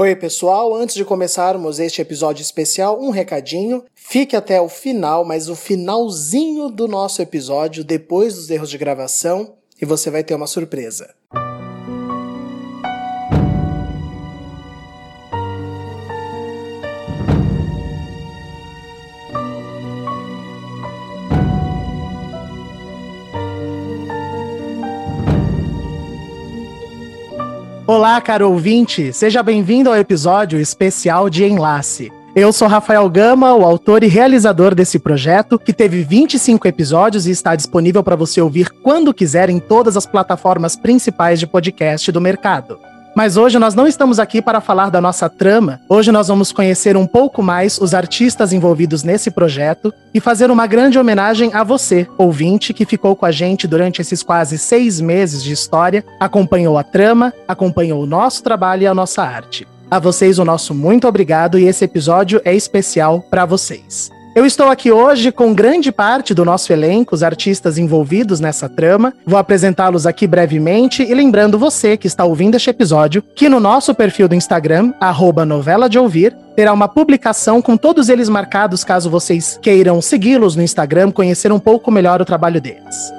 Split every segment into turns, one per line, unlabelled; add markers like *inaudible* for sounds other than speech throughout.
Oi, pessoal. Antes de começarmos este episódio especial, um recadinho. Fique até o final, mas o finalzinho do nosso episódio, depois dos erros de gravação, e você vai ter uma surpresa. Olá, caro ouvinte, seja bem-vindo ao episódio especial de Enlace. Eu sou Rafael Gama, o autor e realizador desse projeto, que teve 25 episódios e está disponível para você ouvir quando quiser em todas as plataformas principais de podcast do mercado. Mas hoje nós não estamos aqui para falar da nossa trama. Hoje nós vamos conhecer um pouco mais os artistas envolvidos nesse projeto e fazer uma grande homenagem a você, ouvinte, que ficou com a gente durante esses quase seis meses de história, acompanhou a trama, acompanhou o nosso trabalho e a nossa arte. A vocês o nosso muito obrigado e esse episódio é especial para vocês. Eu estou aqui hoje com grande parte do nosso elenco, os artistas envolvidos nessa trama. Vou apresentá-los aqui brevemente e lembrando você que está ouvindo este episódio que no nosso perfil do Instagram, novela de ouvir, terá uma publicação com todos eles marcados caso vocês queiram segui-los no Instagram, conhecer um pouco melhor o trabalho deles.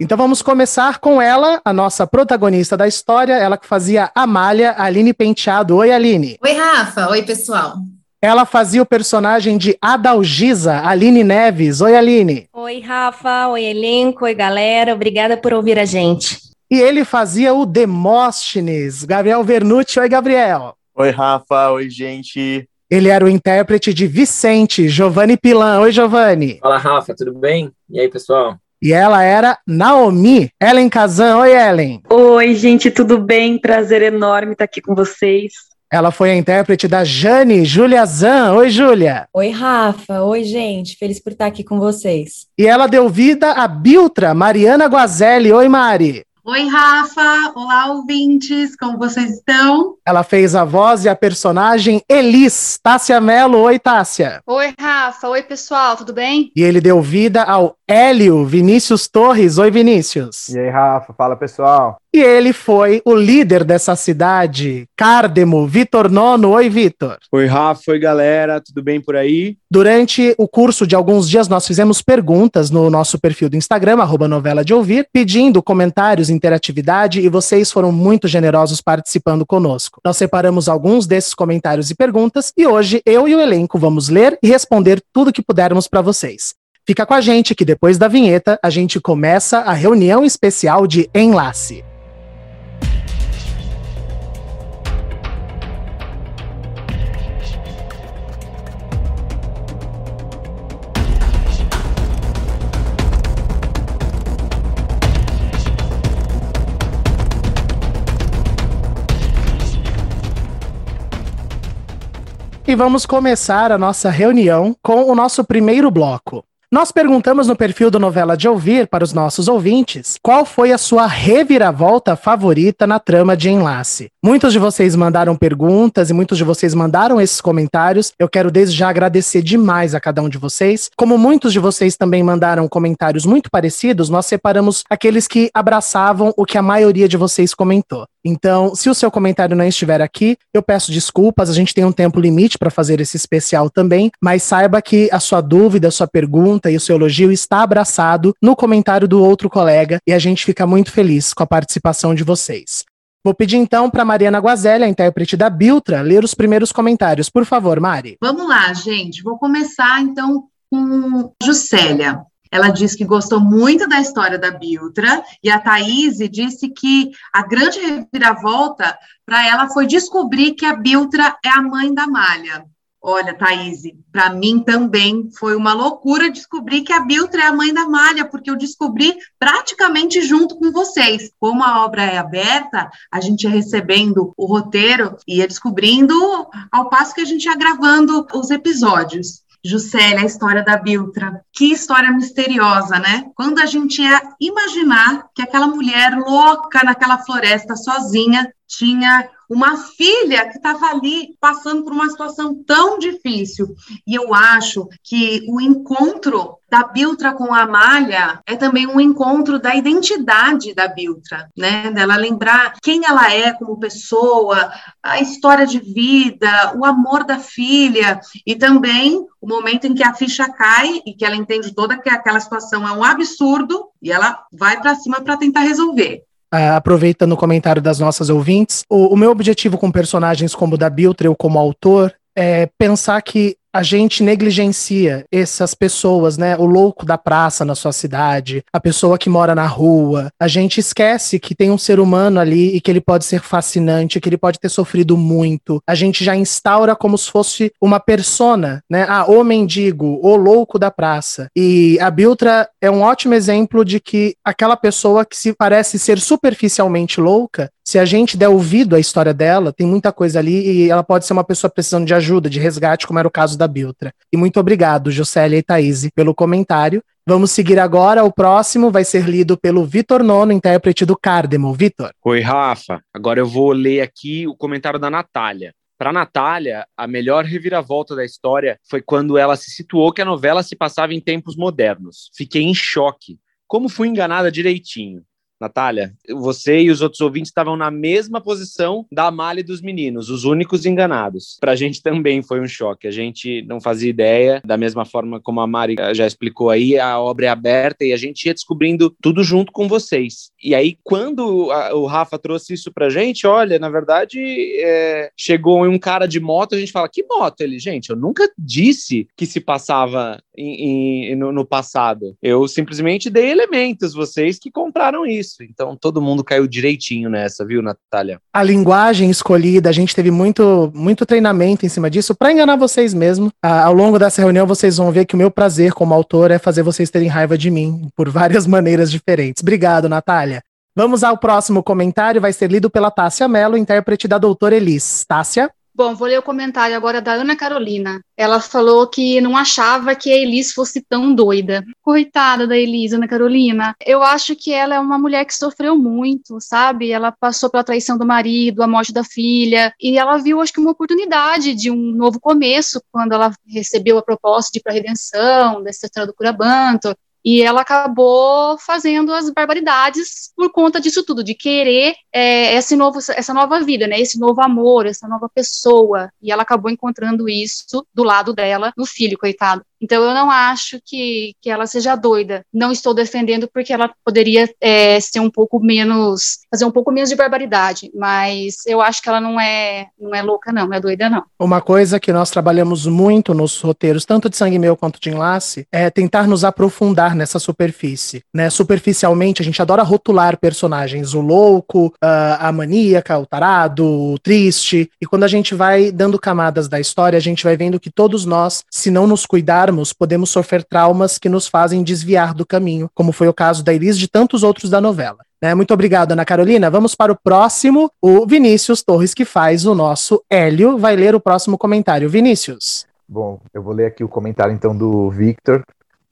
Então vamos começar com ela, a nossa protagonista da história, ela que fazia Amália, Aline Penteado. Oi, Aline.
Oi, Rafa. Oi, pessoal.
Ela fazia o personagem de Adalgisa, Aline Neves. Oi, Aline.
Oi, Rafa. Oi, elenco. Oi, galera. Obrigada por ouvir a gente.
E ele fazia o Demóstenes, Gabriel Vernucci. Oi, Gabriel.
Oi, Rafa. Oi, gente.
Ele era o intérprete de Vicente, Giovanni Pilan. Oi, Giovanni.
Fala, Rafa. Tudo bem? E aí, pessoal?
E ela era Naomi. Ellen Kazan. Oi, Ellen.
Oi, gente, tudo bem? Prazer enorme estar aqui com vocês.
Ela foi a intérprete da Jane, Julia Zan. Oi, Júlia.
Oi, Rafa. Oi, gente. Feliz por estar aqui com vocês.
E ela deu vida a Biltra, Mariana Guazelli. Oi, Mari.
Oi, Rafa. Olá, ouvintes. Como vocês estão?
Ela fez a voz e a personagem Elis. Tássia Mello. Oi, Tássia.
Oi, Rafa. Oi, pessoal. Tudo bem?
E ele deu vida ao Hélio Vinícius Torres. Oi, Vinícius.
E aí, Rafa? Fala, pessoal.
E ele foi o líder dessa cidade, Cardemo, Vitor Nono. Oi, Vitor.
Oi, Rafa. Oi, galera. Tudo bem por aí?
Durante o curso de alguns dias, nós fizemos perguntas no nosso perfil do Instagram, arroba novela de ouvir, pedindo comentários, interatividade, e vocês foram muito generosos participando conosco. Nós separamos alguns desses comentários e perguntas, e hoje eu e o elenco vamos ler e responder tudo que pudermos para vocês. Fica com a gente que depois da vinheta a gente começa a reunião especial de Enlace. E vamos começar a nossa reunião com o nosso primeiro bloco. Nós perguntamos no perfil do Novela de Ouvir para os nossos ouvintes qual foi a sua reviravolta favorita na trama de enlace. Muitos de vocês mandaram perguntas e muitos de vocês mandaram esses comentários. Eu quero desde já agradecer demais a cada um de vocês. Como muitos de vocês também mandaram comentários muito parecidos, nós separamos aqueles que abraçavam o que a maioria de vocês comentou. Então, se o seu comentário não estiver aqui, eu peço desculpas, a gente tem um tempo limite para fazer esse especial também, mas saiba que a sua dúvida, a sua pergunta e o seu elogio está abraçado no comentário do outro colega e a gente fica muito feliz com a participação de vocês. Vou pedir então para Mariana Guazelli, a intérprete da Biltra, ler os primeiros comentários. Por favor, Mari.
Vamos lá, gente. Vou começar então com Juscelia. Ela disse que gostou muito da história da Biltra, e a Thaís disse que a grande reviravolta para ela foi descobrir que a Biltra é a mãe da Malha. Olha, Thaís, para mim também foi uma loucura descobrir que a Biltra é a mãe da Malha, porque eu descobri praticamente junto com vocês. Como a obra é aberta, a gente ia recebendo o roteiro e ia descobrindo ao passo que a gente ia gravando os episódios. Juscelia, a história da Biltra. Que história misteriosa, né? Quando a gente ia imaginar que aquela mulher louca naquela floresta sozinha tinha uma filha que estava ali passando por uma situação tão difícil. E eu acho que o encontro da Biltra com a Amália é também um encontro da identidade da Biltra, né? Dela lembrar quem ela é como pessoa, a história de vida, o amor da filha e também o momento em que a ficha cai e que ela entende toda que aquela situação é um absurdo e ela vai para cima para tentar resolver.
Uh, aproveitando o comentário das nossas ouvintes, o, o, meu objetivo com personagens como o da Biltre ou como autor é pensar que a gente negligencia essas pessoas, né? O louco da praça na sua cidade, a pessoa que mora na rua. A gente esquece que tem um ser humano ali e que ele pode ser fascinante, que ele pode ter sofrido muito. A gente já instaura como se fosse uma persona, né? Ah, o mendigo, o louco da praça. E a Biltra é um ótimo exemplo de que aquela pessoa que se parece ser superficialmente louca, se a gente der ouvido à história dela, tem muita coisa ali e ela pode ser uma pessoa precisando de ajuda, de resgate, como era o caso da Biltra. E muito obrigado, Josélia e Thaís, pelo comentário. Vamos seguir agora. O próximo vai ser lido pelo Vitor Nono, intérprete do Cardemo. Vitor.
Oi, Rafa. Agora eu vou ler aqui o comentário da Natália. Para Natália, a melhor reviravolta da história foi quando ela se situou que a novela se passava em tempos modernos. Fiquei em choque. Como fui enganada direitinho. Natália, você e os outros ouvintes estavam na mesma posição da e dos meninos, os únicos enganados. Para a gente também foi um choque. A gente não fazia ideia, da mesma forma como a Mari já explicou aí, a obra é aberta e a gente ia descobrindo tudo junto com vocês. E aí, quando a, o Rafa trouxe isso pra gente, olha, na verdade, é, chegou um cara de moto, a gente fala, que moto? Ele, gente, eu nunca disse que se passava em, em, no, no passado. Eu simplesmente dei elementos, vocês que compraram isso isso. Então todo mundo caiu direitinho nessa, viu, Natália?
A linguagem escolhida, a gente teve muito, muito treinamento em cima disso para enganar vocês mesmo. Ah, ao longo dessa reunião, vocês vão ver que o meu prazer como autor é fazer vocês terem raiva de mim por *laughs* várias maneiras diferentes. Obrigado, Natália. Vamos ao próximo comentário, vai ser lido pela Tássia Mello, intérprete da doutora Elis. Tássia?
Bom, vou ler o comentário agora da Ana Carolina. Ela falou que não achava que a Elis fosse tão doida. Coitada da Elis, Ana Carolina. Eu acho que ela é uma mulher que sofreu muito, sabe? Ela passou pela traição do marido, a morte da filha, e ela viu, acho que, uma oportunidade de um novo começo quando ela recebeu a proposta de ir para a redenção, dessa história do Curabanto. E ela acabou fazendo as barbaridades por conta disso tudo, de querer é, esse novo, essa nova vida, né? Esse novo amor, essa nova pessoa. E ela acabou encontrando isso do lado dela, no filho, coitado. Então, eu não acho que, que ela seja doida. Não estou defendendo porque ela poderia é, ser um pouco menos, fazer um pouco menos de barbaridade, mas eu acho que ela não é, não é louca, não, não é doida, não.
Uma coisa que nós trabalhamos muito nos roteiros, tanto de Sangue Meu quanto de Enlace, é tentar nos aprofundar nessa superfície. Né? Superficialmente, a gente adora rotular personagens, o louco, a maníaca, o tarado, o triste, e quando a gente vai dando camadas da história, a gente vai vendo que todos nós, se não nos cuidar podemos sofrer traumas que nos fazem desviar do caminho, como foi o caso da Elis e de tantos outros da novela. Né? Muito obrigado, Ana Carolina. Vamos para o próximo, o Vinícius Torres, que faz o nosso Hélio, vai ler o próximo comentário. Vinícius.
Bom, eu vou ler aqui o comentário então do Victor.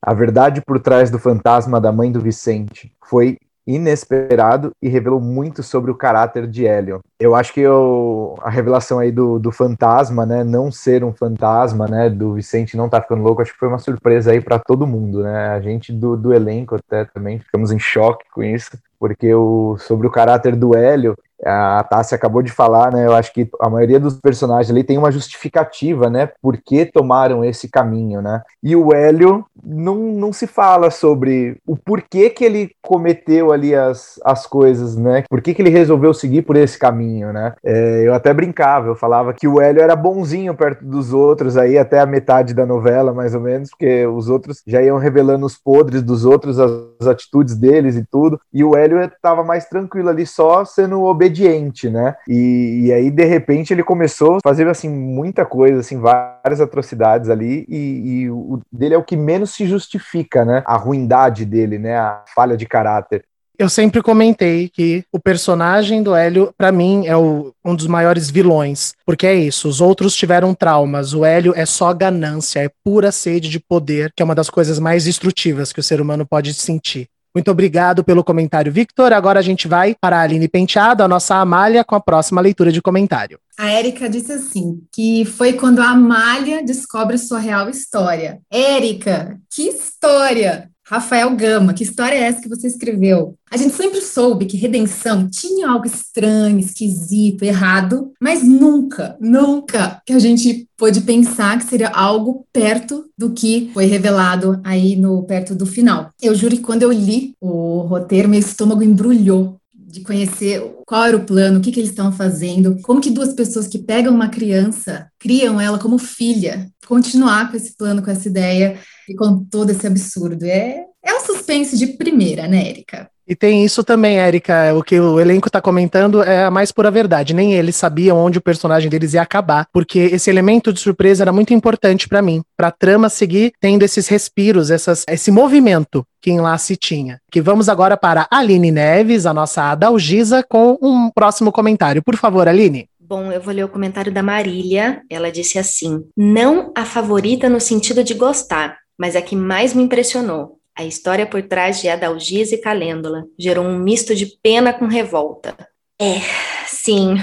A verdade por trás do fantasma da mãe do Vicente foi inesperado e revelou muito sobre o caráter de Hélio. Eu acho que eu, a revelação aí do, do fantasma, né, não ser um fantasma, né, do Vicente não tá ficando louco, acho que foi uma surpresa aí para todo mundo, né? A gente do, do elenco até também ficamos em choque com isso, porque o, sobre o caráter do Hélio, a Tássia acabou de falar, né? Eu acho que a maioria dos personagens ali tem uma justificativa, né? Por que tomaram esse caminho, né? E o Hélio não, não se fala sobre o porquê que ele cometeu ali as, as coisas, né? Por que, que ele resolveu seguir por esse caminho, né? É, eu até brincava, eu falava que o Hélio era bonzinho perto dos outros aí até a metade da novela, mais ou menos, porque os outros já iam revelando os podres dos outros, as, as atitudes deles e tudo, e o Hélio estava mais tranquilo ali, só sendo obediente obediente, né? E, e, aí, de repente, ele começou a fazer, assim, muita coisa, assim, várias atrocidades ali, e, e o dele é o que menos se justifica, né? A ruindade dele, né? A falha de caráter.
Eu sempre comentei que o personagem do Hélio, para mim, é o, um dos maiores vilões. Porque é isso, os outros tiveram traumas. O Hélio é só ganância, é pura sede de poder, que é uma das coisas mais destrutivas que o ser humano pode sentir. Muito obrigado pelo comentário, Victor. Agora a gente vai para a Aline Penteado, a nossa Amália, com a próxima leitura de comentário.
A Érica disse assim: que foi quando a Amália descobre sua real história. Érica, que história! Rafael Gama, que história é essa que você escreveu? A gente sempre soube que redenção tinha algo estranho, esquisito, errado, mas nunca, nunca que a gente pôde pensar que seria algo perto do que foi revelado aí no perto do final. Eu juro que quando eu li o roteiro, meu estômago embrulhou de conhecer qual era o plano, o que, que eles estão fazendo, como que duas pessoas que pegam uma criança, criam ela como filha, continuar com esse plano, com essa ideia e com todo esse absurdo. É, é um suspense de primeira, né, Erika?
E tem isso também, Érica. O que o elenco tá comentando é a mais pura verdade. Nem eles sabiam onde o personagem deles ia acabar, porque esse elemento de surpresa era muito importante para mim, para a trama seguir tendo esses respiros, essas, esse movimento que em lá se tinha. Que vamos agora para Aline Neves, a nossa Adalgisa, com um próximo comentário. Por favor, Aline.
Bom, eu vou ler o comentário da Marília. Ela disse assim: Não a favorita no sentido de gostar, mas a que mais me impressionou. A história por trás de Adalgisa e Calêndula gerou um misto de pena com revolta. É, sim,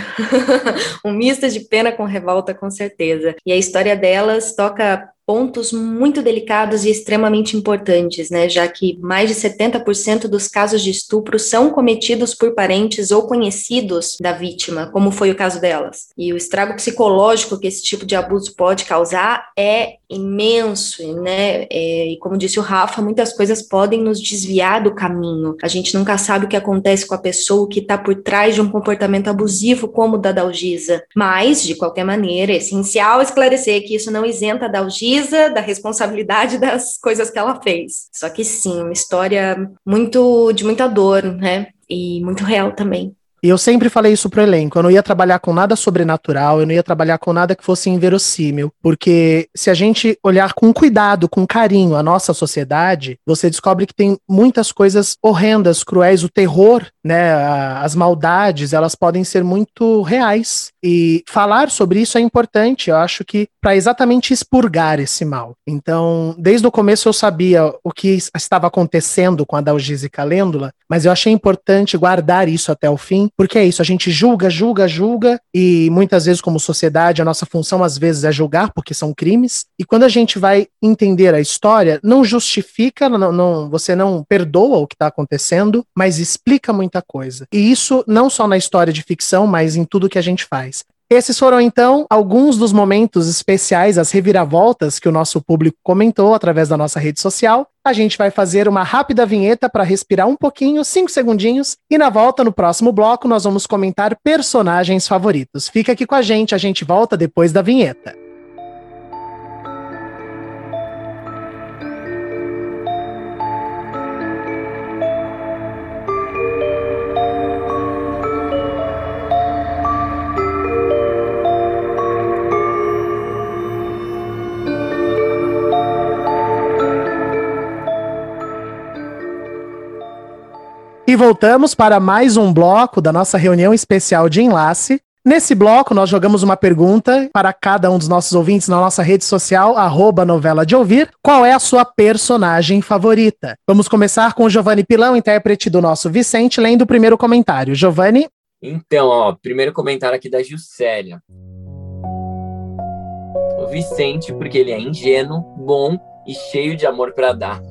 *laughs* um misto de pena com revolta, com certeza. E a história delas toca pontos muito delicados e extremamente importantes, né, já que mais de 70% dos casos de estupro são cometidos por parentes ou conhecidos da vítima, como foi o caso delas. E o estrago psicológico que esse tipo de abuso pode causar é imenso, né? É, e como disse o Rafa, muitas coisas podem nos desviar do caminho. A gente nunca sabe o que acontece com a pessoa que está por trás de um comportamento abusivo como o da Dalgisa. Mas, de qualquer maneira, é essencial esclarecer que isso não isenta a Dalgisa da responsabilidade *laughs* das coisas que ela fez. Só que sim, uma história muito de muita dor, né? E muito real também.
E eu sempre falei isso pro elenco. Eu não ia trabalhar com nada sobrenatural, eu não ia trabalhar com nada que fosse inverossímil. Porque se a gente olhar com cuidado, com carinho a nossa sociedade, você descobre que tem muitas coisas horrendas, cruéis. O terror, né? As maldades, elas podem ser muito reais. E falar sobre isso é importante, eu acho que para exatamente expurgar esse mal. Então, desde o começo eu sabia o que estava acontecendo com a Dalgisa e Calêndula, mas eu achei importante guardar isso até o fim, porque é isso, a gente julga, julga, julga, e muitas vezes como sociedade a nossa função às vezes é julgar, porque são crimes, e quando a gente vai entender a história, não justifica, não, não você não perdoa o que está acontecendo, mas explica muita coisa. E isso não só na história de ficção, mas em tudo que a gente faz. Esses foram então alguns dos momentos especiais, as reviravoltas que o nosso público comentou através da nossa rede social. A gente vai fazer uma rápida vinheta para respirar um pouquinho, cinco segundinhos, e na volta, no próximo bloco, nós vamos comentar personagens favoritos. Fica aqui com a gente, a gente volta depois da vinheta. E voltamos para mais um bloco da nossa reunião especial de enlace. Nesse bloco, nós jogamos uma pergunta para cada um dos nossos ouvintes na nossa rede social, arroba novela de ouvir. Qual é a sua personagem favorita? Vamos começar com o Giovanni Pilão, intérprete do nosso Vicente, lendo o primeiro comentário. Giovanni?
Então, ó, primeiro comentário aqui da Juscelia. O Vicente, porque ele é ingênuo, bom e cheio de amor para dar.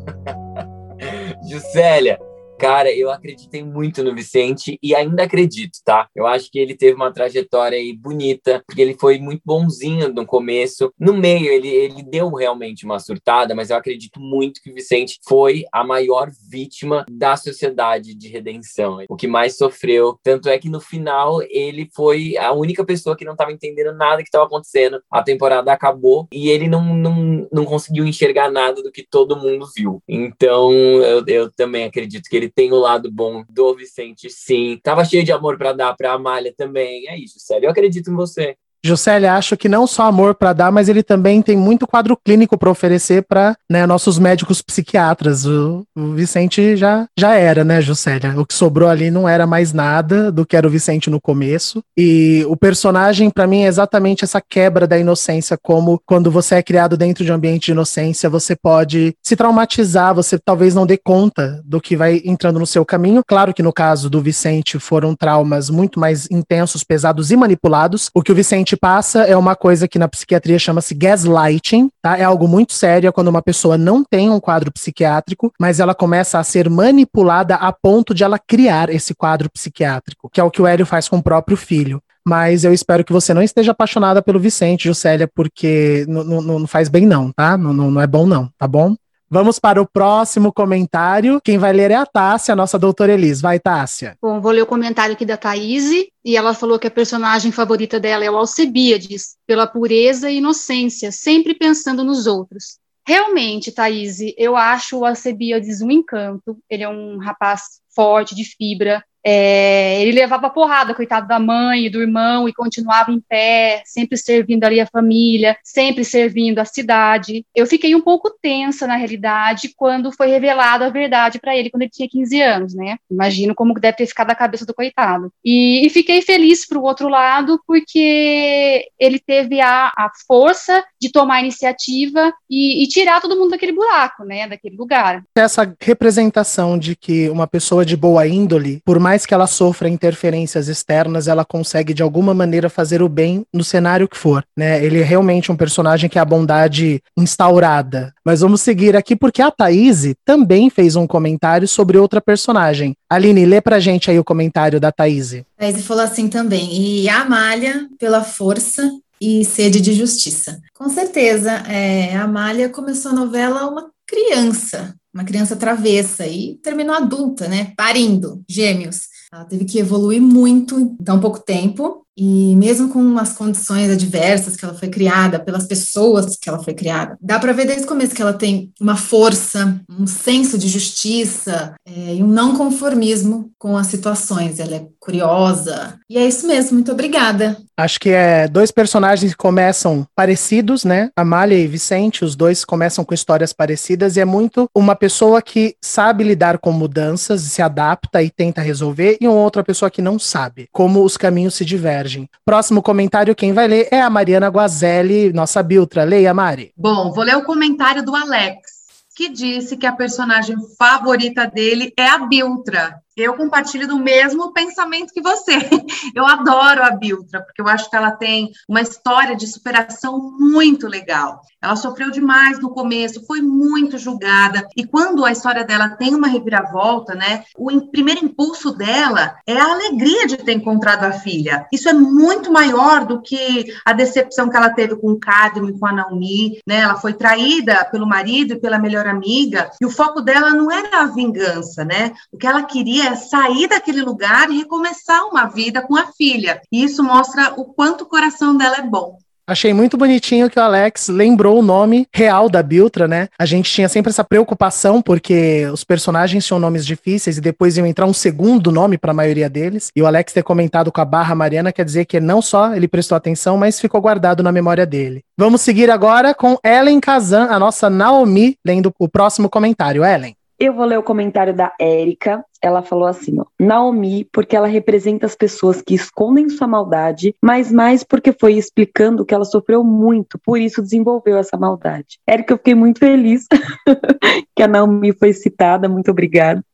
*laughs* Juscelia, Cara, eu acreditei muito no Vicente e ainda acredito, tá? Eu acho que ele teve uma trajetória aí bonita, porque ele foi muito bonzinho no começo. No meio, ele, ele deu realmente uma surtada, mas eu acredito muito que o Vicente foi a maior vítima da sociedade de redenção, o que mais sofreu. Tanto é que no final, ele foi a única pessoa que não estava entendendo nada que estava acontecendo. A temporada acabou e ele não, não, não conseguiu enxergar nada do que todo mundo viu. Então, eu, eu também acredito que ele ele tem o lado bom do Vicente, sim. Tava cheio de amor para dar pra Amália também. É isso, sério. Eu acredito em você.
Juscelia, acho que não só amor para dar, mas ele também tem muito quadro clínico para oferecer para né, nossos médicos psiquiatras. O, o, Vicente já, já era, né, Juscelia? O que sobrou ali não era mais nada do que era o Vicente no começo. E o personagem, para mim, é exatamente essa quebra da inocência, como quando você é criado dentro de um ambiente de inocência, você pode se traumatizar, você talvez não dê conta do que vai entrando no seu caminho. Claro que no caso do Vicente foram traumas muito mais intensos, pesados e manipulados. O que o Vicente passa é uma coisa que na psiquiatria chama-se gaslighting, tá? É algo muito sério é quando uma pessoa não tem um quadro psiquiátrico, mas ela começa a ser manipulada a ponto de ela criar esse quadro psiquiátrico, que é o que o Hélio faz com o próprio filho mas eu espero que você não esteja apaixonada pelo Vicente, Juscelia, porque não faz bem não, tá? Não, não é bom não, tá bom? Vamos para o próximo comentário. Quem vai ler é a Tássia, a nossa doutora Elis. Vai, Tássia.
Bom, vou ler o comentário aqui da Thaís, e ela falou que a personagem favorita dela é o Alcebíades, pela pureza e inocência, sempre pensando nos outros. Realmente, Thaís, eu acho o Alcebíades um encanto. Ele é um rapaz forte, de fibra, é, ele levava porrada, coitado da mãe e do irmão, e continuava em pé, sempre servindo ali a família, sempre servindo a cidade. Eu fiquei um pouco tensa, na realidade, quando foi revelada a verdade para ele, quando ele tinha 15 anos, né? Imagino como deve ter ficado a cabeça do coitado. E, e fiquei feliz para o outro lado, porque ele teve a, a força de tomar a iniciativa e, e tirar todo mundo daquele buraco, né? Daquele lugar.
Essa representação de que uma pessoa de boa índole, por mais mais que ela sofra interferências externas, ela consegue de alguma maneira fazer o bem no cenário que for, né? Ele é realmente um personagem que é a bondade instaurada. Mas vamos seguir aqui porque a Thaís também fez um comentário sobre outra personagem. Aline, lê pra gente aí o comentário da Thaís.
Thaís falou assim também, e a Amália, pela força e sede de justiça. Com certeza, é, a Amália começou a novela uma criança, uma criança travessa e terminou adulta, né? Parindo, gêmeos. Ela teve que evoluir muito em tão pouco tempo e mesmo com as condições adversas que ela foi criada, pelas pessoas que ela foi criada, dá para ver desde o começo que ela tem uma força, um senso de justiça é, e um não conformismo com as situações. Ela é curiosa. E é isso mesmo, muito obrigada.
Acho que é dois personagens que começam parecidos, né? Amália e Vicente, os dois começam com histórias parecidas e é muito uma pessoa que sabe lidar com mudanças, se adapta e tenta resolver, e uma outra pessoa que não sabe como os caminhos se divergem divergem. Próximo comentário, quem vai ler é a Mariana Guazelli, nossa Biltra. Leia, Mari.
Bom, vou ler o comentário do Alex, que disse que a personagem favorita dele é a Biltra eu compartilho do mesmo pensamento que você. *laughs* Eu adoro a Biltra, porque eu acho que ela tem uma história de superação muito legal. Ela sofreu demais no começo, foi muito julgada, e quando a história dela tem uma reviravolta, né, o primeiro impulso dela é a alegria de ter encontrado a filha. Isso é muito maior do que a decepção que ela teve com o Cadmo e com a Naomi, né? Ela foi traída pelo marido e pela melhor amiga, e o foco dela não era a vingança, né? O que ela queria sair daquele lugar e recomeçar uma vida com a filha. E isso mostra o quanto o coração dela é bom.
Achei muito bonitinho que o Alex lembrou o nome real da Biltra, né? A gente tinha sempre essa preocupação porque os personagens tinham nomes difíceis e depois iam entrar um segundo nome para a maioria deles. E o Alex ter comentado com a barra Mariana quer dizer que não só ele prestou atenção, mas ficou guardado na memória dele. Vamos seguir agora com Ellen Kazan, a nossa Naomi, lendo o próximo comentário. Ellen.
Eu vou ler o comentário da Érica. Ela falou assim: ó, Naomi, porque ela representa as pessoas que escondem sua maldade, mas mais porque foi explicando que ela sofreu muito, por isso desenvolveu essa maldade. Érica, eu fiquei muito feliz *laughs* que a Naomi foi citada. Muito obrigada.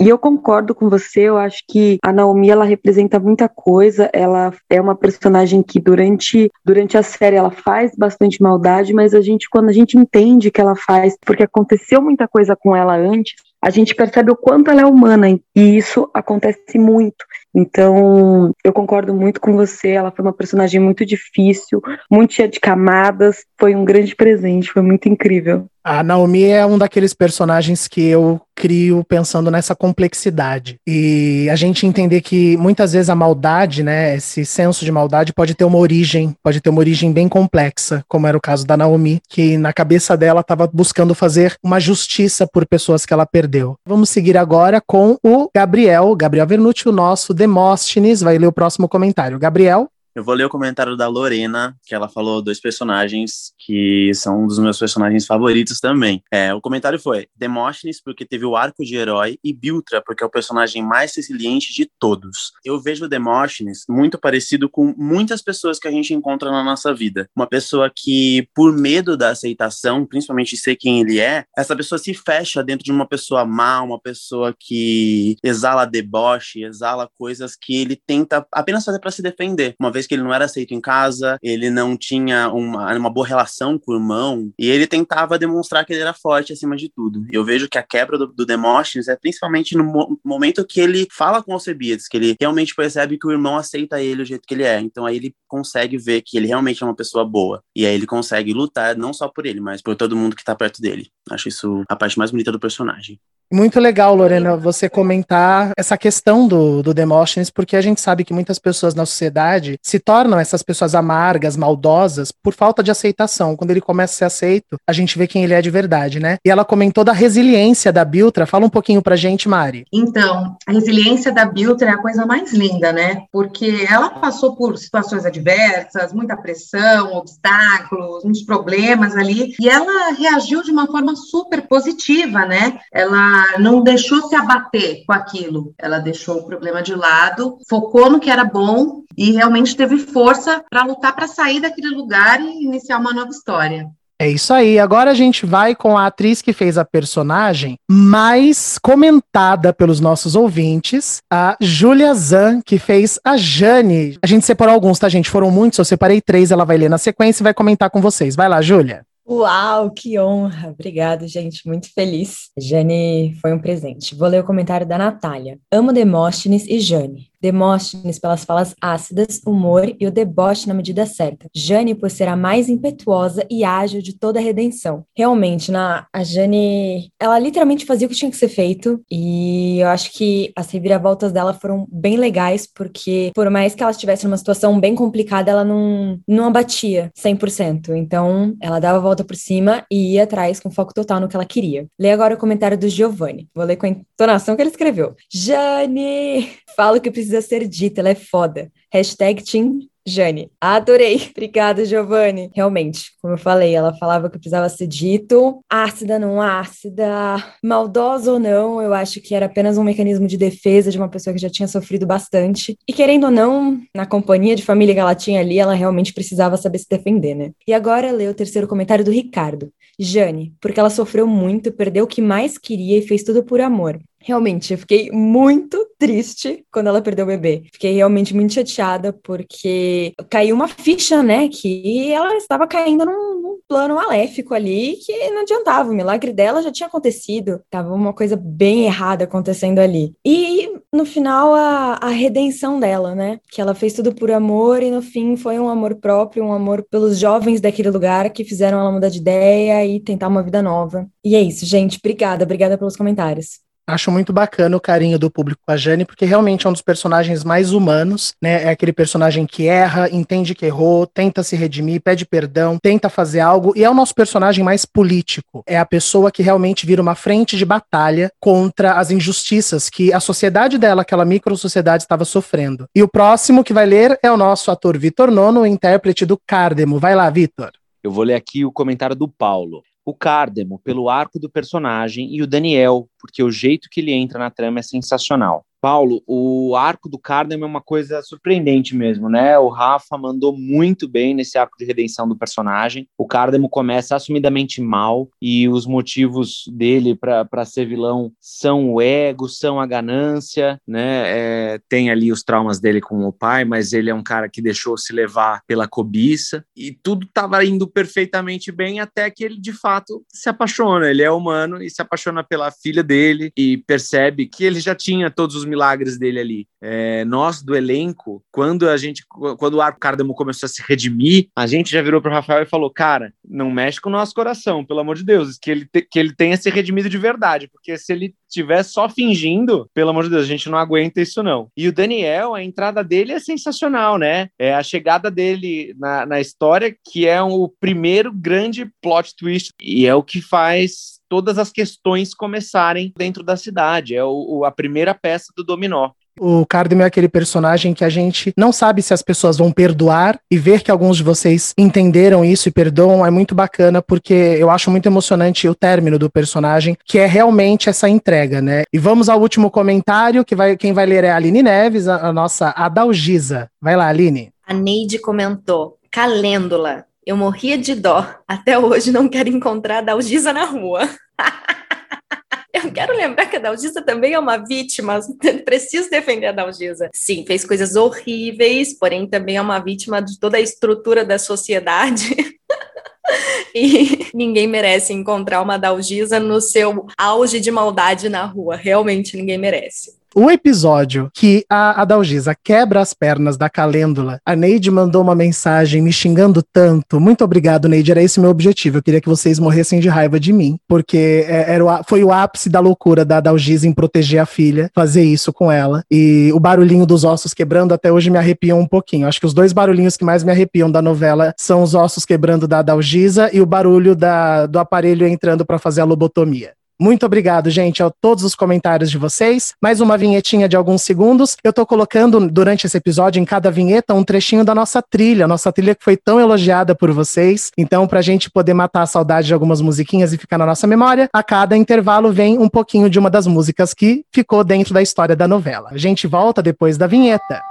E eu concordo com você, eu acho que a Naomi ela representa muita coisa, ela é uma personagem que durante, durante a série ela faz bastante maldade, mas a gente quando a gente entende que ela faz, porque aconteceu muita coisa com ela antes, a gente percebe o quanto ela é humana e isso acontece muito. Então, eu concordo muito com você. Ela foi uma personagem muito difícil, muito cheia de camadas. Foi um grande presente, foi muito incrível.
A Naomi é um daqueles personagens que eu crio pensando nessa complexidade. E a gente entender que muitas vezes a maldade, né, esse senso de maldade pode ter uma origem, pode ter uma origem bem complexa, como era o caso da Naomi, que na cabeça dela estava buscando fazer uma justiça por pessoas que ela perdeu. Vamos seguir agora com o Gabriel, Gabriel Vernucci, o nosso Demóstenes, vai ler o próximo comentário. Gabriel?
Eu vou ler o comentário da Lorena, que ela falou dois personagens que são um dos meus personagens favoritos também. É, o comentário foi Demóstenes, porque teve o arco de herói, e Biltra, porque é o personagem mais resiliente de todos. Eu vejo o Demóstenes muito parecido com muitas pessoas que a gente encontra na nossa vida. Uma pessoa que, por medo da aceitação, principalmente ser quem ele é, essa pessoa se fecha dentro de uma pessoa má, uma pessoa que exala deboche, exala coisas que ele tenta apenas fazer para se defender. Uma vez que ele não era aceito em casa, ele não tinha uma, uma boa relação com o irmão, e ele tentava demonstrar que ele era forte acima de tudo. Eu vejo que a quebra do, do Demóstenes é principalmente no mo momento que ele fala com Alcebiades, que ele realmente percebe que o irmão aceita ele do jeito que ele é. Então aí ele consegue ver que ele realmente é uma pessoa boa. E aí ele consegue lutar não só por ele, mas por todo mundo que tá perto dele. Acho isso a parte mais bonita do personagem.
Muito legal, Lorena, você comentar essa questão do, do Demóstenes, porque a gente sabe que muitas pessoas na sociedade se tornam essas pessoas amargas, maldosas, por falta de aceitação. Quando ele começa a ser aceito, a gente vê quem ele é de verdade, né? E ela comentou da resiliência da Biltra. Fala um pouquinho pra gente, Mari.
Então, a resiliência da Biltra é a coisa mais linda, né? Porque ela passou por situações adversas, muita pressão, obstáculos, muitos problemas ali, e ela reagiu de uma forma super positiva, né? Ela não deixou se abater com aquilo, ela deixou o problema de lado, focou no que era bom e realmente teve força para lutar para sair daquele lugar e iniciar uma nova história.
É isso aí. Agora a gente vai com a atriz que fez a personagem mais comentada pelos nossos ouvintes, a Julia Zan, que fez a Jane. A gente separou alguns, tá, gente? Foram muitos, eu separei três, ela vai ler na sequência e vai comentar com vocês. Vai lá, Júlia.
Uau, que honra! Obrigada, gente, muito feliz. Jane foi um presente. Vou ler o comentário da Natália. Amo Demóstenes e Jane. Demóstenes pelas falas ácidas, humor e o deboche na medida certa. Jane por ser a mais impetuosa e ágil de toda a redenção. Realmente, na, a Jane, ela literalmente fazia o que tinha que ser feito e eu acho que as reviravoltas dela foram bem legais porque por mais que ela estivesse numa situação bem complicada, ela não, não abatia 100%. Então, ela dava a volta por cima e ia atrás com foco total no que ela queria. Lê agora o comentário do Giovanni. Vou ler com a entonação que ele escreveu. Jane! Falo que precisa precisa ser dita, ela é foda. Hashtag Team Jane. Adorei. *laughs* Obrigada, Giovanni. Realmente, como eu falei, ela falava que precisava ser dito. Ácida, não ácida, maldosa ou não, eu acho que era apenas um mecanismo de defesa de uma pessoa que já tinha sofrido bastante. E querendo ou não, na companhia de família que ela tinha ali, ela realmente precisava saber se defender, né? E agora lê o terceiro comentário do Ricardo. Jane, porque ela sofreu muito, perdeu o que mais queria e fez tudo por amor. Realmente, eu fiquei muito triste quando ela perdeu o bebê. Fiquei realmente muito chateada porque caiu uma ficha, né? Que ela estava caindo num, num, plano maléfico ali que não adiantava. O milagre dela já tinha acontecido. Tava uma coisa bem errada acontecendo ali. E no final, a, a redenção dela, né? Que ela fez tudo por amor e no fim foi um amor próprio, um amor pelos jovens daquele lugar que fizeram ela mudar de ideia e tentar uma vida nova. E é isso, gente. Obrigada, obrigada pelos comentários.
Acho muito bacana o carinho do público com a Jane, porque realmente é um dos personagens mais humanos, né? É aquele personagem que erra, entende que errou, tenta se redimir, pede perdão, tenta fazer algo, e é o nosso personagem mais político. É a pessoa que realmente vira uma frente de batalha contra as injustiças que a sociedade dela, aquela micro-sociedade, estava sofrendo. E o próximo que vai ler é o nosso ator Vitor Nono, intérprete do Cardemo. Vai lá, Vitor.
Eu vou ler aqui o comentário do Paulo o Cardemo pelo arco do personagem e o Daniel, porque o jeito que ele entra na trama é sensacional. Paulo, o arco do Cardam é uma coisa surpreendente mesmo, né? O Rafa mandou muito bem nesse arco de redenção do personagem. O Cardamo começa assumidamente mal e os motivos dele para ser vilão são o ego, são a ganância, né? É, tem ali os traumas dele com o pai, mas ele é um cara que deixou se levar pela cobiça e tudo estava indo perfeitamente bem até que ele de fato se apaixona. Ele é humano e se apaixona pela filha dele e percebe que ele já tinha todos os milagres dele ali. É, nós do elenco, quando a gente, quando o Arco Cardamo começou a se redimir, a gente já virou para Rafael e falou: cara, não mexe com o nosso coração, pelo amor de Deus, que ele, te, que ele tenha se redimido de verdade, porque se ele estiver só fingindo, pelo amor de Deus, a gente não aguenta isso não. E o Daniel, a entrada dele é sensacional, né? É a chegada dele na, na história, que é o primeiro grande plot twist, e é o que faz todas as questões começarem dentro da cidade. É o, a primeira peça do dominó.
O Cardamom é aquele personagem que a gente não sabe se as pessoas vão perdoar e ver que alguns de vocês entenderam isso e perdoam é muito bacana porque eu acho muito emocionante o término do personagem, que é realmente essa entrega, né? E vamos ao último comentário, que vai quem vai ler é a Aline Neves, a, a nossa Adalgisa. Vai lá, Aline.
A Neide comentou: Calêndula. Eu morria de dó. Até hoje não quero encontrar a Dalgisa na rua. *laughs* Eu quero lembrar que a Dalgisa também é uma vítima, *laughs* preciso defender a Dalgisa. Sim, fez coisas horríveis, porém também é uma vítima de toda a estrutura da sociedade. *laughs* e ninguém merece encontrar uma Dalgisa no seu auge de maldade na rua. Realmente ninguém merece.
O episódio que a Adalgisa quebra as pernas da Calêndula, a Neide mandou uma mensagem me xingando tanto. Muito obrigado, Neide. Era esse meu objetivo. Eu queria que vocês morressem de raiva de mim, porque é, era o, foi o ápice da loucura da Adalgisa em proteger a filha, fazer isso com ela. E o barulhinho dos ossos quebrando até hoje me arrepiam um pouquinho. Acho que os dois barulhinhos que mais me arrepiam da novela são os ossos quebrando da Adalgisa e o barulho da, do aparelho entrando para fazer a lobotomia. Muito obrigado, gente, a todos os comentários de vocês. Mais uma vinhetinha de alguns segundos. Eu tô colocando durante esse episódio, em cada vinheta, um trechinho da nossa trilha, nossa trilha que foi tão elogiada por vocês. Então, pra gente poder matar a saudade de algumas musiquinhas e ficar na nossa memória, a cada intervalo vem um pouquinho de uma das músicas que ficou dentro da história da novela. A gente volta depois da vinheta.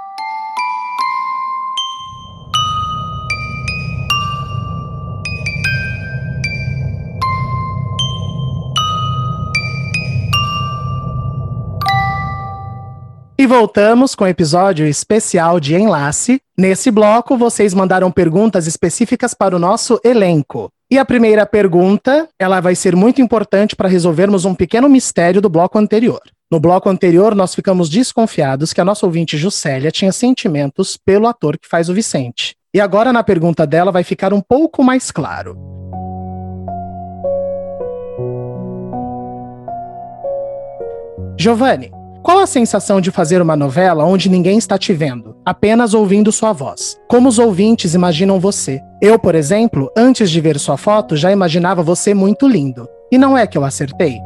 Voltamos com o episódio especial de Enlace. Nesse bloco, vocês mandaram perguntas específicas para o nosso elenco. E a primeira pergunta, ela vai ser muito importante para resolvermos um pequeno mistério do bloco anterior. No bloco anterior, nós ficamos desconfiados que a nossa ouvinte Juscelia tinha sentimentos pelo ator que faz o Vicente. E agora, na pergunta dela, vai ficar um pouco mais claro. Giovanni, qual a sensação de fazer uma novela onde ninguém está te vendo, apenas ouvindo sua voz? Como os ouvintes imaginam você? Eu, por exemplo, antes de ver sua foto, já imaginava você muito lindo. E não é que eu acertei?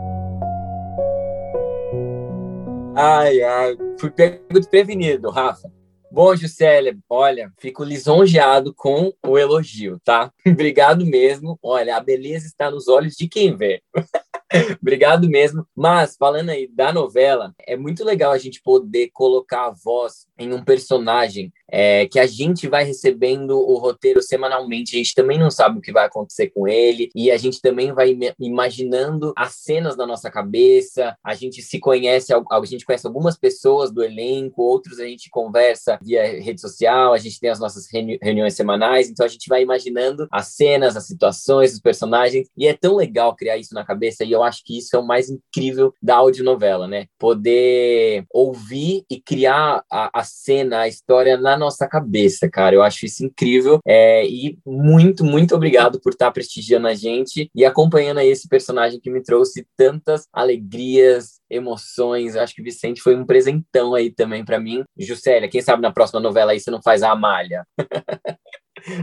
Ai, ai, fui pego desprevenido, Rafa. Bom, Juscelia, olha, fico lisonjeado com o elogio, tá? *laughs* Obrigado mesmo. Olha, a beleza está nos olhos de quem vê. *laughs* *laughs* Obrigado mesmo. Mas, falando aí da novela, é muito legal a gente poder colocar a voz em um personagem é, que a gente vai recebendo o roteiro semanalmente. A gente também não sabe o que vai acontecer com ele e a gente também vai imaginando as cenas na nossa cabeça. A gente se conhece, a gente conhece algumas pessoas do elenco, outros a gente conversa via rede social, a gente tem as nossas reuni reuniões semanais, então a gente vai imaginando as cenas, as situações, os personagens e é tão legal criar isso na cabeça e eu acho que isso é o mais incrível da audionovela, né? Poder ouvir e criar a, a cena, a história na nossa cabeça, cara. Eu acho isso incrível. É, e muito, muito obrigado por estar prestigiando a gente e acompanhando aí esse personagem que me trouxe tantas alegrias, emoções. Acho que o Vicente foi um presentão aí também para mim. Juscelia, quem sabe na próxima novela aí você não faz a Amália. *laughs*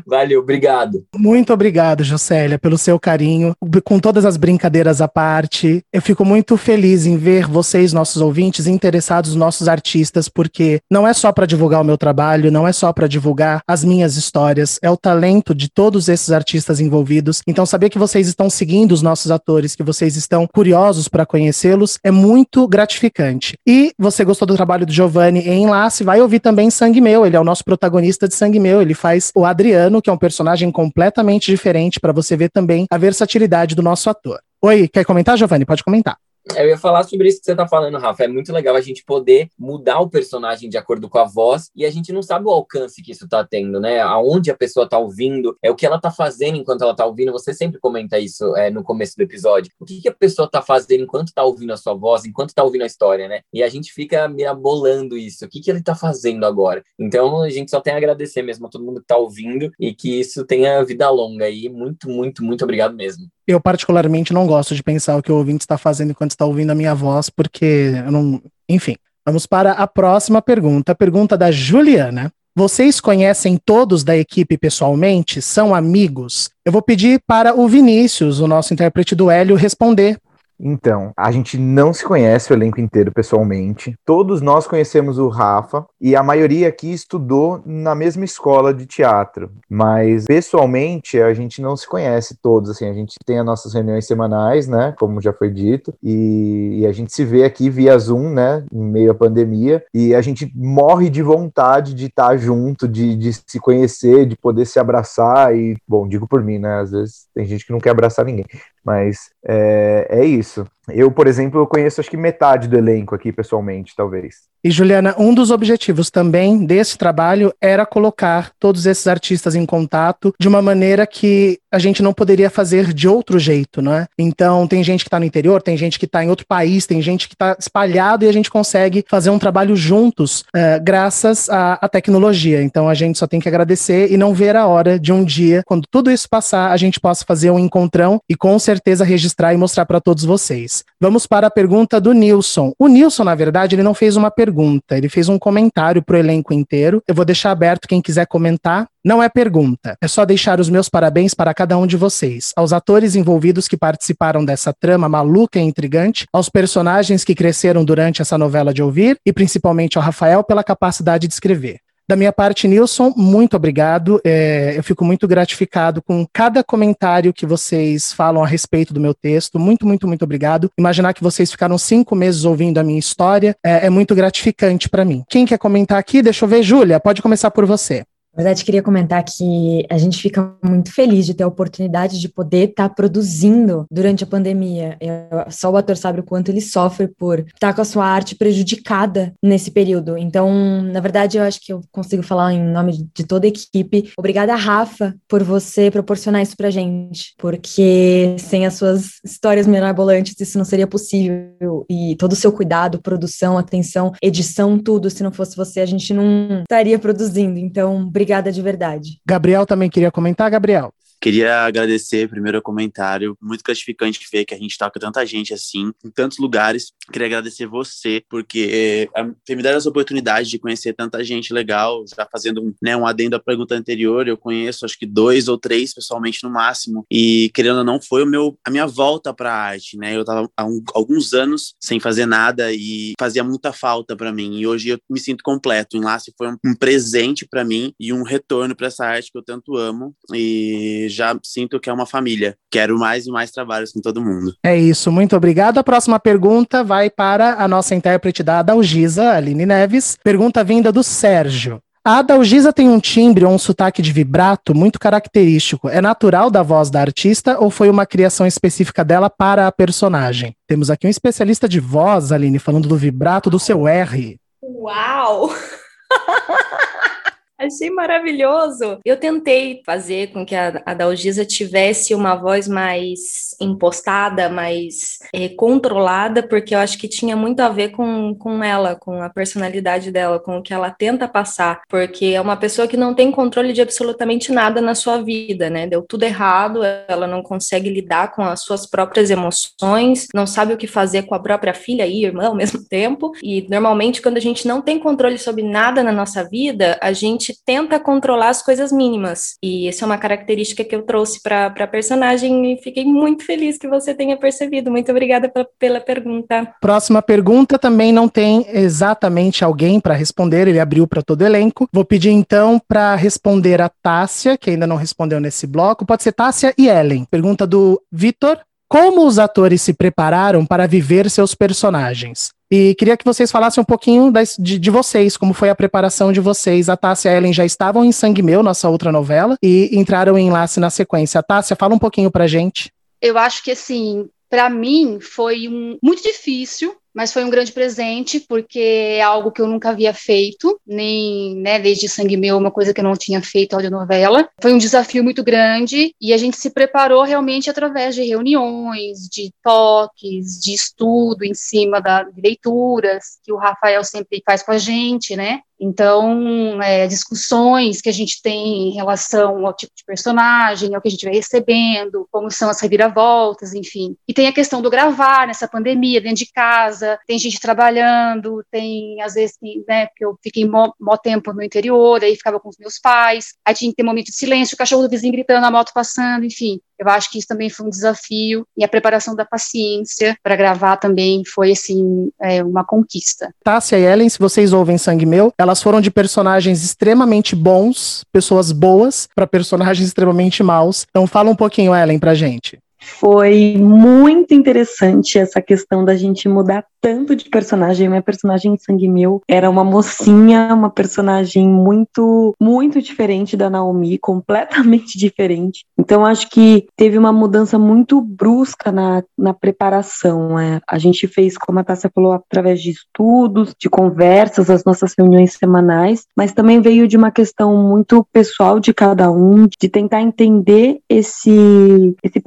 Valeu, obrigado.
Muito obrigado, Josélia, pelo seu carinho. Com todas as brincadeiras à parte, eu fico muito feliz em ver vocês, nossos ouvintes, interessados nos nossos artistas, porque não é só para divulgar o meu trabalho, não é só para divulgar as minhas histórias, é o talento de todos esses artistas envolvidos. Então, saber que vocês estão seguindo os nossos atores, que vocês estão curiosos para conhecê-los, é muito gratificante. E você gostou do trabalho do Giovanni em Enlace, vai ouvir também Sangue Meu, ele é o nosso protagonista de Sangue Meu, ele faz o Adriano Adriano, que é um personagem completamente diferente, para você ver também a versatilidade do nosso ator. Oi, quer comentar, Giovanni? Pode comentar.
Eu ia falar sobre isso que você está falando, Rafa. É muito legal a gente poder mudar o personagem de acordo com a voz e a gente não sabe o alcance que isso está tendo, né? Aonde a pessoa está ouvindo, é o que ela está fazendo enquanto ela está ouvindo. Você sempre comenta isso é, no começo do episódio. O que, que a pessoa está fazendo enquanto está ouvindo a sua voz, enquanto está ouvindo a história, né? E a gente fica mirabolando isso. O que, que ele está fazendo agora? Então a gente só tem a agradecer mesmo a todo mundo que está ouvindo e que isso tenha vida longa aí. Muito, muito, muito obrigado mesmo.
Eu, particularmente, não gosto de pensar o que o ouvinte está fazendo enquanto está ouvindo a minha voz, porque eu não. Enfim. Vamos para a próxima pergunta. A pergunta da Juliana. Vocês conhecem todos da equipe pessoalmente? São amigos? Eu vou pedir para o Vinícius, o nosso intérprete do Hélio, responder.
Então, a gente não se conhece o elenco inteiro pessoalmente. Todos nós conhecemos o Rafa e a maioria aqui estudou na mesma escola de teatro. Mas pessoalmente a gente não se conhece todos. Assim, a gente tem as nossas reuniões semanais, né? Como já foi dito, e, e a gente se vê aqui via Zoom, né? Em meio à pandemia, e a gente morre de vontade de estar junto, de, de se conhecer, de poder se abraçar. E, bom, digo por mim, né? Às vezes tem gente que não quer abraçar ninguém. Mas é, é isso. Eu, por exemplo, eu conheço acho que metade do elenco aqui pessoalmente, talvez.
E Juliana, um dos objetivos também desse trabalho era colocar todos esses artistas em contato de uma maneira que a gente não poderia fazer de outro jeito, não é? Então, tem gente que está no interior, tem gente que está em outro país, tem gente que está espalhado e a gente consegue fazer um trabalho juntos uh, graças à, à tecnologia. Então, a gente só tem que agradecer e não ver a hora de um dia, quando tudo isso passar, a gente possa fazer um encontrão e com certeza registrar e mostrar para todos vocês. Vamos para a pergunta do Nilson. O Nilson, na verdade, ele não fez uma pergunta ele fez um comentário pro elenco inteiro. Eu vou deixar aberto quem quiser comentar. Não é pergunta, é só deixar os meus parabéns para cada um de vocês, aos atores envolvidos que participaram dessa trama maluca e intrigante, aos personagens que cresceram durante essa novela de ouvir e principalmente ao Rafael pela capacidade de escrever. Da minha parte, Nilson, muito obrigado. É, eu fico muito gratificado com cada comentário que vocês falam a respeito do meu texto. Muito, muito, muito obrigado. Imaginar que vocês ficaram cinco meses ouvindo a minha história é, é muito gratificante para mim. Quem quer comentar aqui? Deixa eu ver, Júlia, pode começar por você.
Na verdade, queria comentar que a gente fica muito feliz de ter a oportunidade de poder estar tá produzindo durante a pandemia. Eu, só o ator sabe o quanto ele sofre por estar tá com a sua arte prejudicada nesse período. Então, na verdade, eu acho que eu consigo falar em nome de toda a equipe. Obrigada, Rafa, por você proporcionar isso pra gente, porque sem as suas histórias mirabolantes isso não seria possível. E todo o seu cuidado, produção, atenção, edição, tudo, se não fosse você, a gente não estaria produzindo. Então, Obrigada de verdade.
Gabriel também queria comentar, Gabriel.
Queria agradecer primeiro o comentário, muito gratificante ver que a gente toca tanta gente assim, em tantos lugares. Queria agradecer você, porque é, me dado essa oportunidade de conhecer tanta gente legal, já fazendo né, um adendo à pergunta anterior, eu conheço acho que dois ou três pessoalmente no máximo, e querendo ou não, foi o meu, a minha volta para a arte, né? Eu tava há um, alguns anos sem fazer nada e fazia muita falta para mim, e hoje eu me sinto completo. O Enlace foi um, um presente para mim e um retorno para essa arte que eu tanto amo, e já sinto que é uma família. Quero mais e mais trabalhos com todo mundo.
É isso, muito obrigado. A próxima pergunta vai para a nossa intérprete da Adalgisa, Aline Neves. Pergunta vinda do Sérgio. A Adalgisa tem um timbre ou um sotaque de vibrato muito característico. É natural da voz da artista ou foi uma criação específica dela para a personagem? Temos aqui um especialista de voz, Aline, falando do vibrato do seu R.
Uau! *laughs* Achei maravilhoso. Eu tentei fazer com que a, a Dalgisa tivesse uma voz mais impostada, mais é, controlada, porque eu acho que tinha muito a ver com, com ela, com a personalidade dela, com o que ela tenta passar, porque é uma pessoa que não tem controle de absolutamente nada na sua vida, né? Deu tudo errado, ela não consegue lidar com as suas próprias emoções, não sabe o que fazer com a própria filha e irmã ao mesmo *laughs* tempo, e normalmente quando a gente não tem controle sobre nada na nossa vida, a gente gente tenta controlar as coisas mínimas. E essa é uma característica que eu trouxe para a personagem e fiquei muito feliz que você tenha percebido. Muito obrigada pela pergunta.
Próxima pergunta também não tem exatamente alguém para responder, ele abriu para todo o elenco. Vou pedir então para responder a Tássia, que ainda não respondeu nesse bloco. Pode ser Tássia e Ellen. Pergunta do Vitor. Como os atores se prepararam para viver seus personagens? E queria que vocês falassem um pouquinho das, de, de, vocês, como foi a preparação de vocês. A Tássia e a Ellen já estavam em Sangue Meu, nossa outra novela, e entraram em Enlace na sequência. Tássia, fala um pouquinho pra gente.
Eu acho que, assim, para mim foi um, muito difícil mas foi um grande presente porque é algo que eu nunca havia feito, nem né, desde Sangue Meu, uma coisa que eu não tinha feito audionovela. Foi um desafio muito grande e a gente se preparou realmente através de reuniões, de toques, de estudo em cima da, de leituras que o Rafael sempre faz com a gente, né? Então, é, discussões que a gente tem em relação ao tipo de personagem, ao que a gente vai recebendo, como são as reviravoltas, enfim. E tem a questão do gravar nessa pandemia, dentro de casa, tem gente trabalhando, tem, às vezes, tem, né, porque eu fiquei mó, mó tempo no interior, aí ficava com os meus pais, aí tinha que ter um momento de silêncio, o cachorro do vizinho gritando, a moto passando, enfim. Eu acho que isso também foi um desafio e a preparação da paciência para gravar também foi assim é, uma conquista.
Tássia e Ellen, se vocês ouvem Sangue Meu, elas foram de personagens extremamente bons, pessoas boas, para personagens extremamente maus. Então fala um pouquinho, Ellen, pra gente.
Foi muito interessante essa questão da gente mudar tanto de personagem. Minha personagem em Sangue Meu era uma mocinha, uma personagem muito, muito diferente da Naomi, completamente *laughs* diferente. Então, acho que teve uma mudança muito brusca na, na preparação. É. A gente fez, como a Tássia falou, através de estudos, de conversas, as nossas reuniões semanais, mas também veio de uma questão muito pessoal de cada um, de tentar entender esse, esse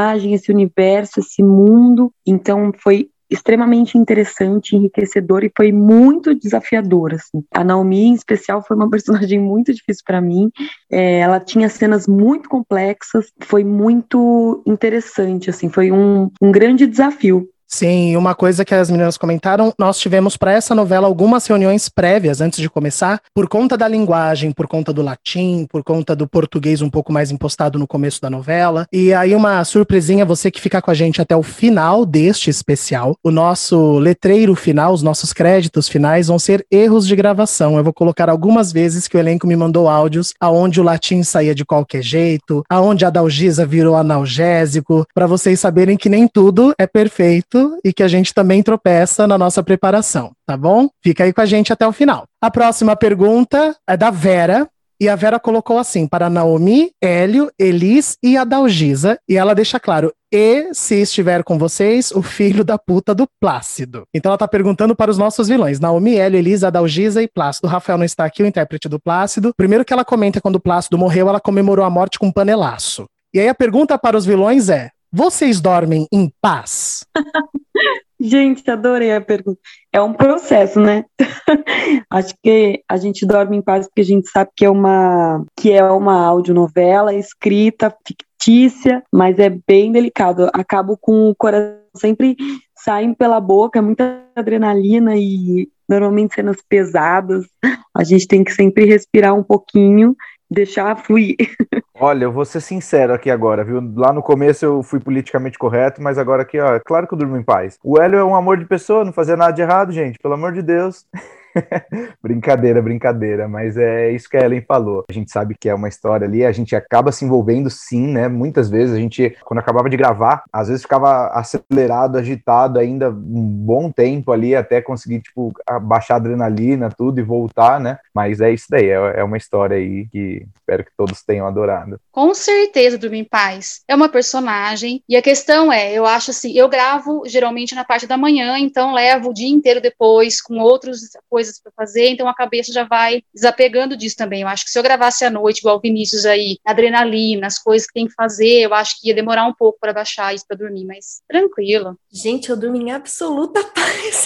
personagem, esse universo, esse mundo. Então, foi extremamente interessante, enriquecedor e foi muito desafiador. Assim. A Naomi, em especial, foi uma *laughs* personagem muito difícil para mim. É, ela tinha cenas muito complexas, foi muito interessante, assim, foi um, um grande desafio.
Sim, uma coisa que as meninas comentaram, nós tivemos para essa novela algumas reuniões prévias antes de começar, por conta da linguagem, por conta do latim, por conta do português um pouco mais impostado no começo da novela. E aí uma surpresinha, você que fica com a gente até o final deste especial. O nosso letreiro final, os nossos créditos finais vão ser erros de gravação. Eu vou colocar algumas vezes que o elenco me mandou áudios aonde o latim saía de qualquer jeito, aonde a Dalgisa virou analgésico, para vocês saberem que nem tudo é perfeito e que a gente também tropeça na nossa preparação, tá bom? Fica aí com a gente até o final. A próxima pergunta é da Vera. E a Vera colocou assim, para Naomi, Hélio, Elis e a Dalgisa. E ela deixa claro, e se estiver com vocês, o filho da puta do Plácido. Então ela tá perguntando para os nossos vilões, Naomi, Hélio, Elisa, Adalgisa e Plácido. O Rafael não está aqui, o intérprete do Plácido. Primeiro que ela comenta quando o Plácido morreu, ela comemorou a morte com um panelaço. E aí a pergunta para os vilões é, vocês dormem em paz? *laughs*
Gente, adorei a pergunta. É um processo, né? *laughs* Acho que a gente dorme em paz porque a gente sabe que é uma que é uma audionovela escrita fictícia, mas é bem delicado. Acabo com o coração sempre saindo pela boca, muita adrenalina e normalmente cenas pesadas. A gente tem que sempre respirar um pouquinho deixar fluir. *laughs*
Olha, eu vou ser sincero aqui agora, viu? Lá no começo eu fui politicamente correto, mas agora aqui, ó, é claro que eu durmo em paz. O Hélio é um amor de pessoa, não fazia nada de errado, gente, pelo amor de Deus. *laughs* *laughs* brincadeira, brincadeira, mas é isso que a Ellen falou. A gente sabe que é uma história ali, a gente acaba se envolvendo sim, né? Muitas vezes a gente, quando acabava de gravar, às vezes ficava acelerado, agitado ainda um bom tempo ali até conseguir, tipo, baixar a adrenalina, tudo e voltar, né? Mas é isso daí, é, é uma história aí que espero que todos tenham adorado.
Com certeza, Dormir em Paz. É uma personagem, e a questão é, eu acho assim, eu gravo geralmente na parte da manhã, então levo o dia inteiro depois com outros coisas para fazer, então a cabeça já vai desapegando disso também. Eu acho que se eu gravasse à noite, igual o Vinícius aí, adrenalina, as coisas que tem que fazer, eu acho que ia demorar um pouco para baixar isso para dormir, mas tranquilo.
Gente, eu durmo em absoluta *laughs* paz.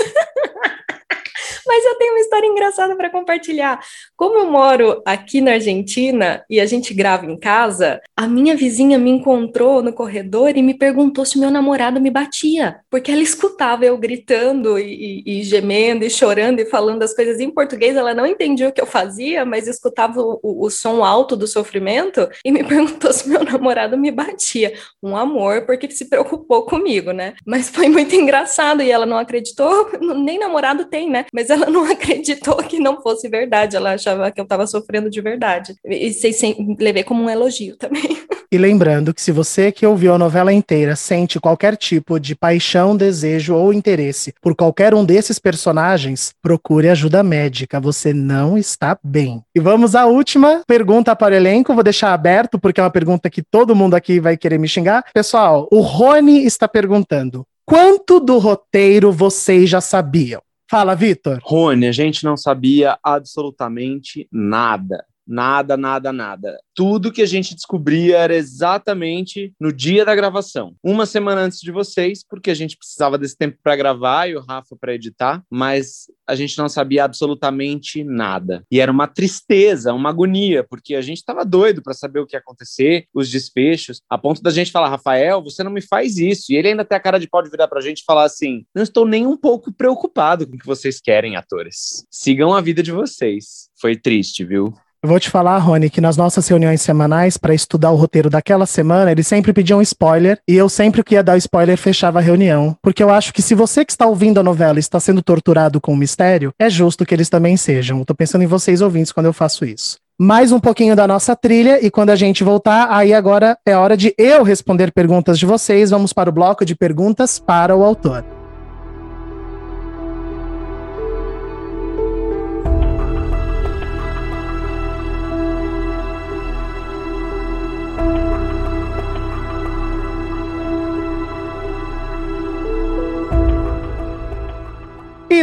*laughs* Mas eu tenho uma história engraçada para compartilhar. Como eu moro aqui na Argentina e a gente grava em casa, a minha vizinha me encontrou no corredor e me perguntou se meu namorado me batia, porque ela escutava eu gritando e, e, e gemendo e chorando e falando as coisas em português. Ela não entendia o que eu fazia, mas escutava o, o, o som alto do sofrimento e me *laughs* perguntou se meu namorado me batia. Um amor, porque se preocupou comigo, né? Mas foi muito *laughs* engraçado e ela não acreditou, nem namorado tem, né? Mas ela não *laughs* acreditou que não fosse verdade, ela achava que eu estava sofrendo de verdade. E sem, levei como um elogio também. *laughs*
E lembrando que se você que ouviu a novela inteira sente qualquer tipo de paixão, desejo ou interesse por qualquer um desses personagens, procure ajuda médica, você não está bem. E vamos à última pergunta para o elenco, vou deixar aberto porque é uma pergunta que todo mundo aqui vai querer me xingar. Pessoal, o Rony está perguntando: quanto do roteiro vocês já sabiam? Fala, Vitor.
Rony, a gente não sabia absolutamente nada. Nada, nada, nada. Tudo que a gente descobria era exatamente no dia da gravação. Uma semana antes de vocês, porque a gente precisava desse tempo para gravar e o Rafa para editar, mas a gente não sabia absolutamente nada. E era uma tristeza, uma agonia, porque a gente estava doido para saber o que ia acontecer, os desfechos, a ponto da gente falar, Rafael, você não me faz isso. E ele ainda tem a cara de pau de virar para a gente e falar assim: não estou nem um pouco preocupado com o que vocês querem, atores. Sigam a vida de vocês. Foi triste, viu?
Eu vou te falar, Rony, que nas nossas reuniões semanais, para estudar o roteiro daquela semana, eles sempre pediam spoiler, e eu sempre que ia dar o spoiler fechava a reunião. Porque eu acho que se você que está ouvindo a novela está sendo torturado com o mistério, é justo que eles também sejam. Tô pensando em vocês ouvintes quando eu faço isso. Mais um pouquinho da nossa trilha, e quando a gente voltar, aí agora é hora de eu responder perguntas de vocês. Vamos para o bloco de perguntas para o autor.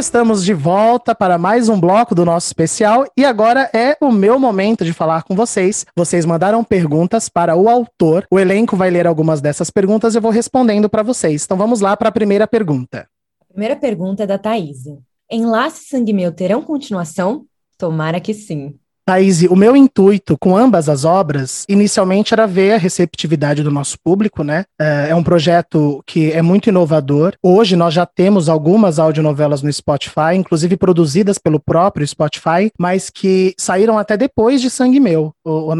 Estamos de volta para mais um bloco do nosso especial. E agora é o meu momento de falar com vocês. Vocês mandaram perguntas para o autor. O elenco vai ler algumas dessas perguntas e eu vou respondendo para vocês. Então vamos lá para a primeira pergunta.
A primeira pergunta é da Thaís. Enlace Sangue Meu terão continuação? Tomara que sim.
Thaís, o meu intuito com ambas as obras, inicialmente era ver a receptividade do nosso público, né? É, é um projeto que é muito inovador. Hoje nós já temos algumas audionovelas no Spotify, inclusive produzidas pelo próprio Spotify, mas que saíram até depois de Sangue Meu.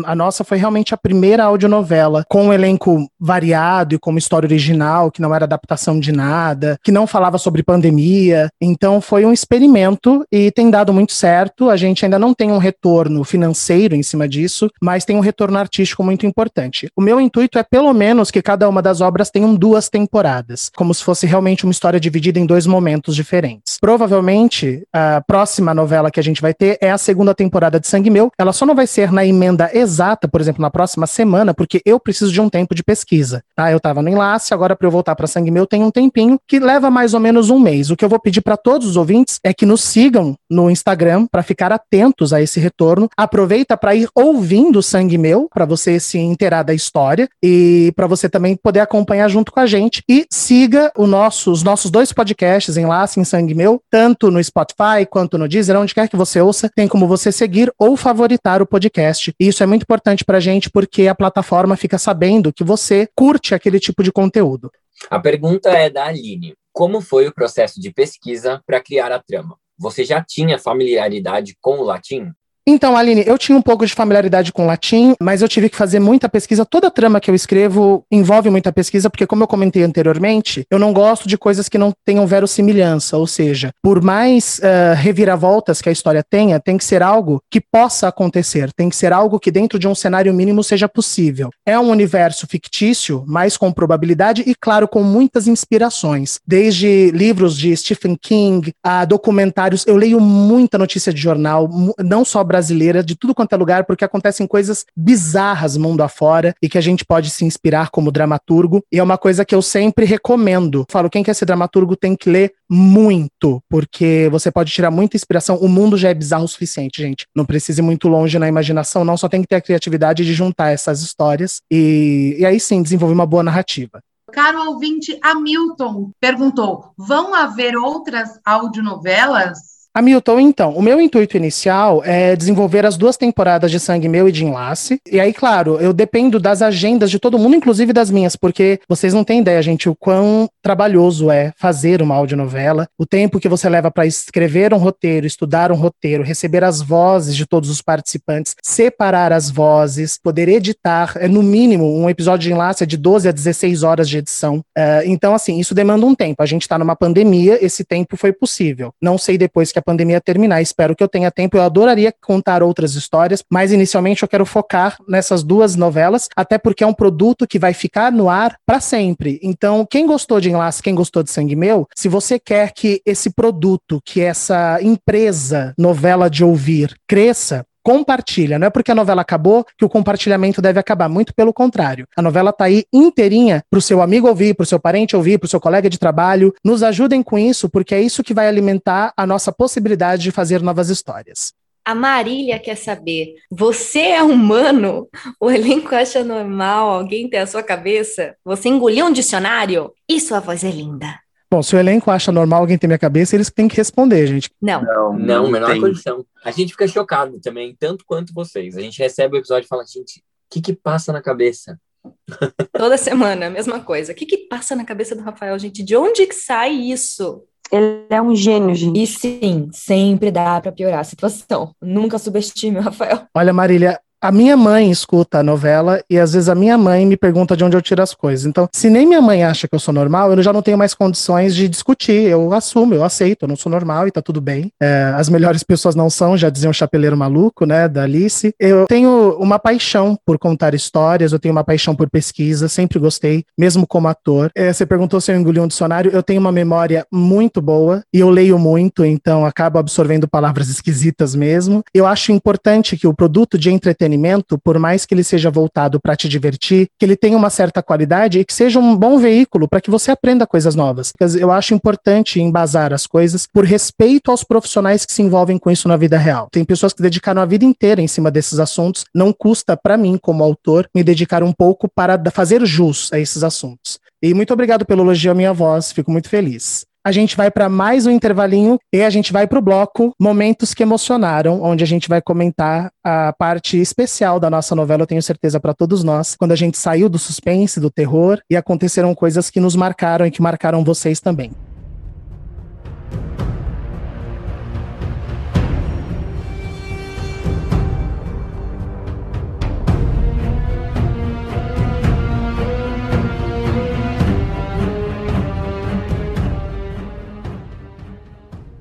A nossa foi realmente a primeira audionovela com um elenco variado e com uma história original, que não era adaptação de nada, que não falava sobre pandemia. Então foi um experimento e tem dado muito certo. A gente ainda não tem um retorno financeiro em cima disso, mas tem um retorno artístico muito importante. O meu intuito é, pelo menos, que cada uma das obras tenham duas temporadas, como se fosse realmente uma história dividida em dois momentos diferentes. Provavelmente, a próxima novela que a gente vai ter é a segunda temporada de Sangue Meu. Ela só não vai ser na emenda exata, por exemplo, na próxima semana, porque eu preciso de um tempo de pesquisa. Tá? Eu estava no enlace, agora para eu voltar para Sangue Meu tem um tempinho que leva mais ou menos um mês. O que eu vou pedir para todos os ouvintes é que nos sigam no Instagram para ficar atentos a esse retorno retorno. Aproveita para ir ouvindo Sangue Meu, para você se inteirar da história e para você também poder acompanhar junto com a gente. E siga nosso, os nossos dois podcasts, Enlace em Sangue Meu, tanto no Spotify quanto no Deezer, onde quer que você ouça, tem como você seguir ou favoritar o podcast. E isso é muito importante para a gente porque a plataforma fica sabendo que você curte aquele tipo de conteúdo.
A pergunta é da Aline. Como foi o processo de pesquisa para criar a trama? Você já tinha familiaridade com o latim?
Então, Aline, eu tinha um pouco de familiaridade com latim, mas eu tive que fazer muita pesquisa. Toda a trama que eu escrevo envolve muita pesquisa, porque, como eu comentei anteriormente, eu não gosto de coisas que não tenham verossimilhança. Ou seja, por mais uh, reviravoltas que a história tenha, tem que ser algo que possa acontecer, tem que ser algo que, dentro de um cenário mínimo, seja possível. É um universo fictício, mas com probabilidade e, claro, com muitas inspirações. Desde livros de Stephen King a documentários. Eu leio muita notícia de jornal, não só brasileira de tudo quanto é lugar, porque acontecem coisas bizarras mundo afora e que a gente pode se inspirar como dramaturgo. E é uma coisa que eu sempre recomendo. Falo, quem quer ser dramaturgo tem que ler muito, porque você pode tirar muita inspiração. O mundo já é bizarro o suficiente, gente. Não precisa ir muito longe na imaginação, não. Só tem que ter a criatividade de juntar essas histórias e, e aí sim desenvolver uma boa narrativa.
Caro ouvinte, Hamilton perguntou: vão haver outras audionovelas?
Hamilton, então, o meu intuito inicial é desenvolver as duas temporadas de Sangue Meu e de Enlace. E aí, claro, eu dependo das agendas de todo mundo, inclusive das minhas, porque vocês não têm ideia, gente, o quão trabalhoso é fazer uma audionovela, o tempo que você leva para escrever um roteiro, estudar um roteiro, receber as vozes de todos os participantes, separar as vozes, poder editar, é no mínimo um episódio de Enlace é de 12 a 16 horas de edição. Uh, então, assim, isso demanda um tempo. A gente está numa pandemia, esse tempo foi possível. Não sei depois que a pandemia terminar. Espero que eu tenha tempo. Eu adoraria contar outras histórias, mas inicialmente eu quero focar nessas duas novelas, até porque é um produto que vai ficar no ar para sempre. Então, quem gostou de Enlace, quem gostou de Sangue Meu, se você quer que esse produto, que essa empresa novela de ouvir cresça, compartilha. Não é porque a novela acabou que o compartilhamento deve acabar. Muito pelo contrário. A novela tá aí inteirinha para o seu amigo ouvir, para o seu parente ouvir, para o seu colega de trabalho. Nos ajudem com isso, porque é isso que vai alimentar a nossa possibilidade de fazer novas histórias.
A Marília quer saber: você é humano? O elenco acha normal alguém ter a sua cabeça? Você engoliu um dicionário? E sua voz é linda.
Bom, se o elenco acha normal alguém ter minha cabeça, eles têm que responder, gente.
Não.
Não, não, menor
tem.
condição. A gente fica chocado também, tanto quanto vocês. A gente recebe o episódio e fala, gente, o que que passa na cabeça? *laughs*
Toda semana, a mesma coisa. O que, que passa na cabeça do Rafael, gente? De onde que sai isso?
Ele é um gênio, gente.
E sim, sempre dá pra piorar a situação. Nunca subestime o Rafael.
Olha, Marília, a minha mãe escuta a novela e às vezes a minha mãe me pergunta de onde eu tiro as coisas. Então, se nem minha mãe acha que eu sou normal, eu já não tenho mais condições de discutir. Eu assumo, eu aceito, eu não sou normal e tá tudo bem. É, as melhores pessoas não são, já dizia o Chapeleiro Maluco, né, da Alice. Eu tenho uma paixão por contar histórias, eu tenho uma paixão por pesquisa, sempre gostei, mesmo como ator. É, você perguntou se eu engoli um dicionário, eu tenho uma memória muito boa e eu leio muito, então acabo absorvendo palavras *laughs* esquisitas mesmo. Eu acho importante que o produto de entretenimento, por mais que ele seja voltado para te divertir, que ele tenha uma certa qualidade e que seja um bom veículo para que você aprenda coisas novas. Eu acho importante embasar as coisas por respeito aos profissionais que se envolvem com isso na vida real. Tem pessoas que dedicaram a vida inteira em cima desses assuntos, não custa para mim, como autor, me dedicar um pouco para fazer jus a esses assuntos. E muito obrigado pelo elogio à minha voz, fico muito feliz. A gente vai para mais um intervalinho e a gente vai para o bloco Momentos que Emocionaram, onde a gente vai comentar a parte especial da nossa novela, eu tenho certeza para todos nós, quando a gente saiu do suspense, do terror e aconteceram coisas que nos marcaram e que marcaram vocês também.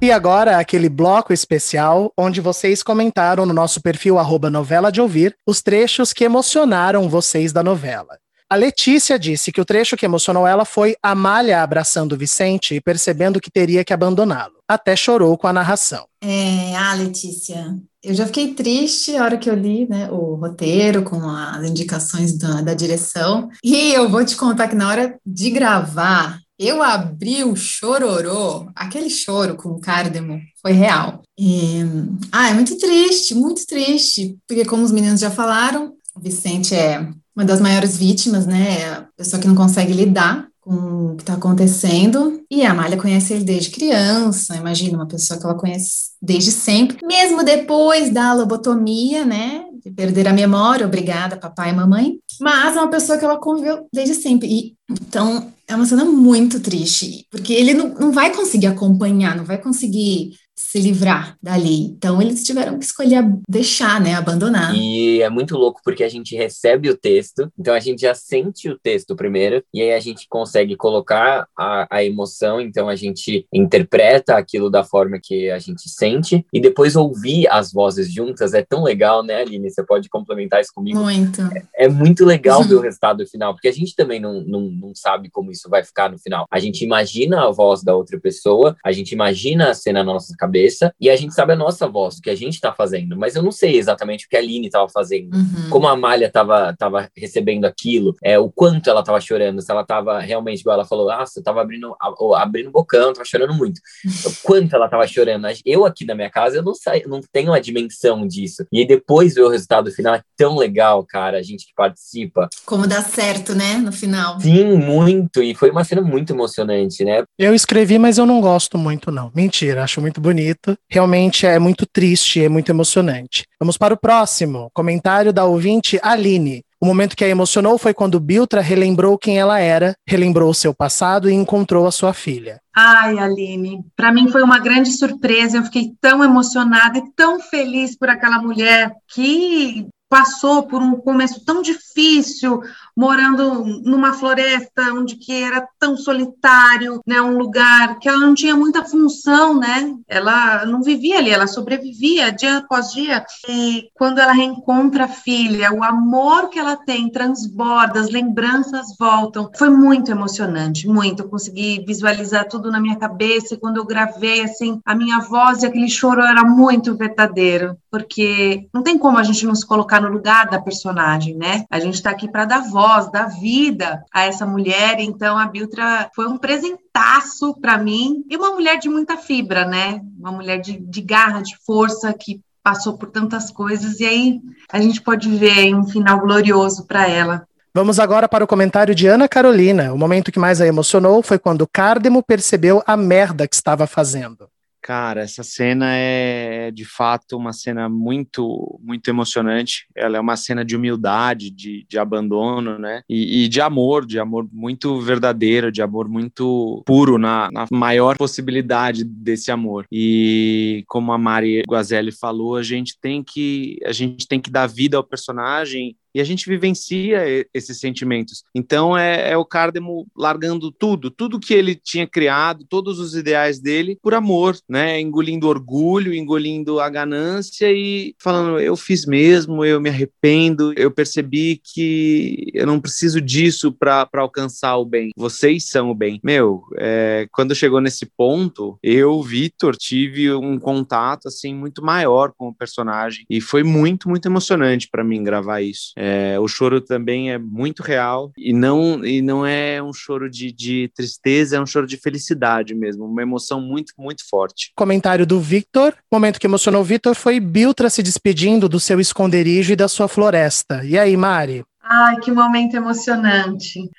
E agora, aquele bloco especial onde vocês comentaram no nosso perfil novela de ouvir os trechos que emocionaram vocês da novela. A Letícia disse que o trecho que emocionou ela foi Amália abraçando o Vicente e percebendo que teria que abandoná-lo. Até chorou com a narração.
É, ah, Letícia, eu já fiquei triste a hora que eu li né, o roteiro com as indicações da, da direção. E eu vou te contar que na hora de gravar, eu abri o chororô, aquele choro com cárdemo, foi real. E, ah, é muito triste, muito triste, porque como os meninos já falaram, o Vicente é uma das maiores vítimas, né? É a pessoa que não consegue lidar com o que está acontecendo. E a Amália conhece ele desde criança, imagina, uma pessoa que ela conhece desde sempre, mesmo depois da lobotomia, né? De perder a memória, obrigada, papai e mamãe. Mas é uma pessoa que ela conviveu desde sempre. E então é uma cena muito triste, porque ele não, não vai conseguir acompanhar, não vai conseguir se livrar dali. Então eles tiveram que escolher deixar, né, abandonar.
E é muito louco porque a gente recebe o texto, então a gente já sente o texto primeiro, e aí a gente consegue colocar a, a emoção, então a gente interpreta aquilo da forma que a gente sente, e depois ouvir as vozes juntas é tão legal, né, Aline? Você pode complementar isso comigo?
Muito.
É muito legal ver o *laughs* resultado final, porque a gente também não, não, não sabe como isso vai ficar no final. A gente imagina a voz da outra pessoa, a gente imagina a cena na nossa cabeça, e a gente sabe a nossa voz, o que a gente está fazendo, mas eu não sei exatamente o que a Aline estava fazendo,
Uhum.
como a Amália estava tava recebendo aquilo, é, o quanto ela estava chorando, se ela estava realmente, igual ela falou, ah, você estava abrindo, abrindo o bocão, estava chorando muito. *laughs* O quanto ela estava chorando. Eu aqui na minha casa, eu não, sei, não tenho a dimensão disso. E depois ver o resultado final é tão legal, cara, a gente que participa.
Como dá certo, né, no final.
Sim, muito. E foi uma cena muito emocionante, né?
Eu escrevi, mas eu não gosto muito, não. Mentira, acho muito bonito. Realmente é muito triste, é muito emocionante. Vamos para o próximo. Comentário da ouvinte Aline. O momento que a emocionou foi quando Biltra relembrou quem ela era, relembrou o seu passado e encontrou a sua filha.
Ai, Aline, para mim foi uma grande surpresa. Eu fiquei tão emocionada e tão feliz por aquela mulher que passou por um começo tão difícil, morando numa floresta onde que era tão solitário, né, um lugar que ela não tinha muita função, né? Ela não vivia ali, ela sobrevivia dia após dia. E quando ela reencontra a filha, o amor que ela tem transborda, as lembranças voltam. Foi muito emocionante, muito. Eu consegui visualizar tudo na minha cabeça e quando eu gravei assim, a minha voz e aquele choro era muito verdadeiro, porque não tem como a gente não se colocar no lugar da personagem, né? A gente tá aqui para dar voz, dar vida a essa mulher, então a Biltra foi um presentaço para mim e uma mulher de muita fibra, né? Uma mulher de, de garra, de força que passou por tantas coisas, e aí a gente pode ver um final glorioso para ela.
Vamos agora para o comentário de Ana Carolina. O momento que mais a emocionou foi quando Cardemo percebeu a merda que estava fazendo.
Cara, essa cena é de fato uma cena muito, muito emocionante. Ela é uma cena de humildade, de, de abandono, né? E, e, de amor, de amor muito verdadeiro, de amor muito puro, na, na maior possibilidade desse amor. E como a Mari Guazelli falou, a gente tem que a gente tem que dar vida ao personagem e a gente vivencia esses sentimentos. Então é, é, o Cardemo largando tudo, tudo que ele tinha criado, todos os ideais dele, por amor, né? Engolindo orgulho, engolindo a ganância e falando: eu fiz mesmo, eu me arrependo, eu percebi que eu não preciso disso para alcançar o bem. Vocês são o bem. Meu, é, quando chegou nesse ponto, eu, Vitor, tive um contato assim muito maior com o personagem e foi muito, muito emocionante para mim gravar isso. É, o choro também é muito real e não, e não é um choro de, de tristeza, é um choro de felicidade mesmo, uma emoção muito, muito forte.
Comentário do Victor. O momento que emocionou o Victor foi Biltra se despedindo do seu esconderijo e da sua floresta. E aí, Mari?
Ai, que momento emocionante.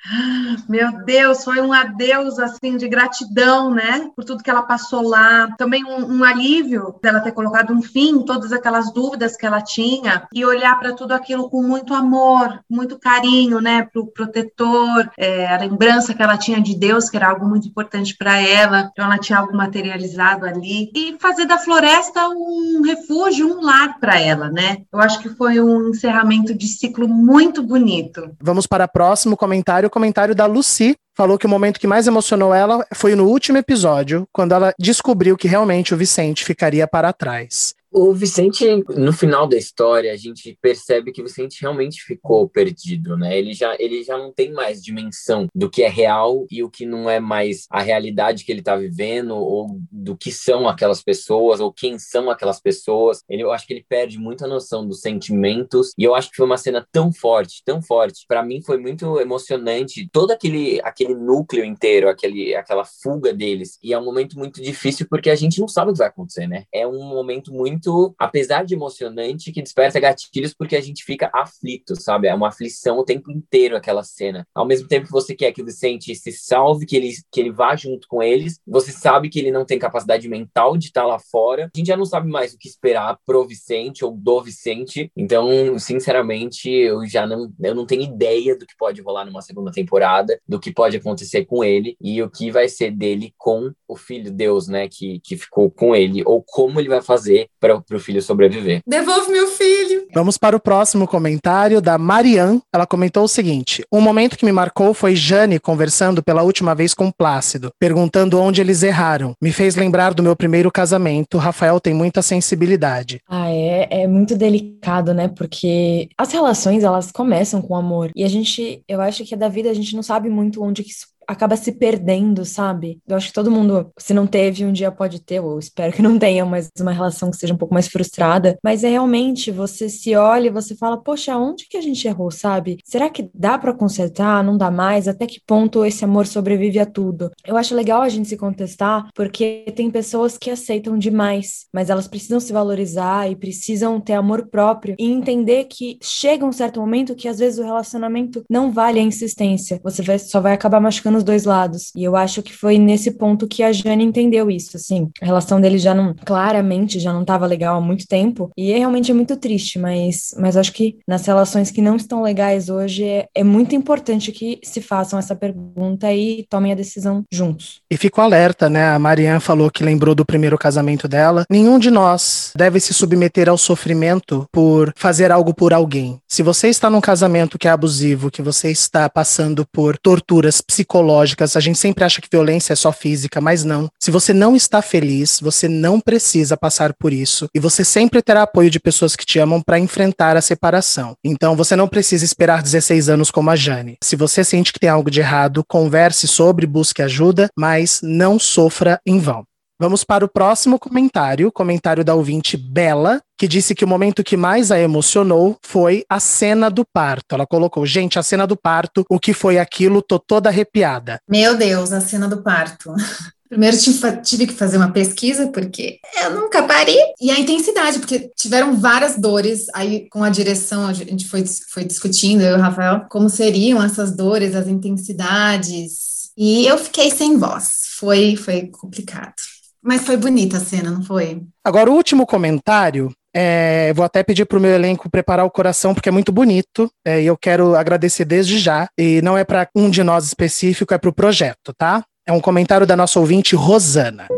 Meu Deus, foi um adeus assim de gratidão, né? Por tudo que ela passou lá. Também um, um alívio dela ter colocado um fim em todas aquelas dúvidas que ela tinha e olhar para tudo aquilo com muito amor, muito carinho, né? Para o protetor, é, a lembrança que ela tinha de Deus, que era algo muito importante para ela. Então ela tinha algo materializado ali e fazer da floresta um refúgio, um lar para ela, né? Eu acho que foi um encerramento de ciclo muito bonito bonito.
Vamos para o próximo comentário, o comentário da Lucy. Falou que o momento que mais emocionou ela foi no último episódio, quando ela descobriu que realmente o Vicente ficaria para trás.
O Vicente, no final da história, a gente percebe que o Vicente realmente ficou perdido, né? Ele já, ele já não tem mais dimensão do que é real e o que não é mais a realidade que ele está vivendo, ou do que são aquelas pessoas, ou quem são aquelas pessoas. Ele, eu acho que ele perde muita noção dos sentimentos, e eu acho que foi uma cena tão forte, tão forte. Para mim foi muito emocionante, todo aquele, aquele núcleo inteiro, aquele, aquela fuga deles. E é um momento muito difícil porque a gente não sabe o que vai acontecer, né? É um momento muito muito, apesar de emocionante, que desperta gatilhos porque a gente fica aflito, sabe? É uma aflição o tempo inteiro aquela cena. Ao mesmo tempo que você quer que o Vicente se salve, que ele, que ele vá junto com eles, você sabe que ele não tem capacidade mental de estar lá fora. A gente já não sabe mais o que esperar pro Vicente ou do Vicente. Então, sinceramente, eu já não, eu não tenho ideia do que pode rolar numa segunda temporada, do que pode acontecer com ele e o que vai ser dele com o filho Deus, né, que, que ficou com ele, ou como ele vai fazer para para o filho sobreviver.
Devolve meu filho!
Vamos para o próximo comentário da Marianne. Ela comentou o seguinte: Um momento que me marcou foi Jane conversando pela última vez com Plácido, perguntando onde eles erraram. Me fez lembrar do meu primeiro casamento. Rafael tem muita sensibilidade.
Ah, é, é muito delicado, né? Porque as relações elas começam com amor. E a gente, eu acho que da vida a gente não sabe muito onde que isso acaba se perdendo, sabe? Eu acho que todo mundo, se não teve, um dia pode ter, ou espero que não tenha, mas uma relação que seja um pouco mais frustrada. Mas é realmente você se olha e você fala, poxa, onde que a gente errou, sabe? Será que dá para consertar? Não dá mais? Até que ponto esse amor sobrevive a tudo? Eu acho legal a gente se contestar, porque tem pessoas que aceitam demais, mas elas precisam se valorizar e precisam ter amor próprio e entender que chega um certo momento que às vezes o relacionamento não vale a insistência. Você só vai acabar machucando nos dois lados. E eu acho que foi nesse ponto que a Jane entendeu isso, assim. A relação deles já não, claramente, já não estava legal há muito tempo. E é realmente é muito triste, mas, mas acho que nas relações que não estão legais hoje, é, é muito importante que se façam essa pergunta e tomem a decisão juntos.
E fico alerta, né? A Marianne falou que lembrou do primeiro casamento dela. Nenhum de nós deve se submeter ao sofrimento por fazer algo por alguém. Se você está num casamento que é abusivo, que você está passando por torturas psicológicas, psicológicas. A gente sempre acha que violência é só física, mas não. Se você não está feliz, você não precisa passar por isso. E você sempre terá apoio de pessoas que te amam para enfrentar a separação. Então você não precisa esperar 16 anos como a Jane. Se você sente que tem algo de errado, converse sobre, busque ajuda, mas não sofra em vão. Vamos para o próximo comentário, comentário da ouvinte Bela, que disse que o momento que mais a emocionou foi a cena do parto. Ela colocou, gente, a cena do parto, o que foi aquilo? Tô toda arrepiada.
Meu Deus, a cena do parto. *laughs* Primeiro tive que fazer uma pesquisa, porque eu nunca parei. E a intensidade, porque tiveram várias dores. Aí, com a direção, a gente foi, foi discutindo, eu e o Rafael, como seriam essas dores, as intensidades. E eu fiquei sem voz. Foi, foi complicado. Mas foi bonita a cena, não foi?
Agora, o último comentário é, vou até pedir para o meu elenco preparar o coração, porque é muito bonito, é, e eu quero agradecer desde já. E não é para um de nós específico, é para o projeto, tá? É um comentário da nossa ouvinte Rosana.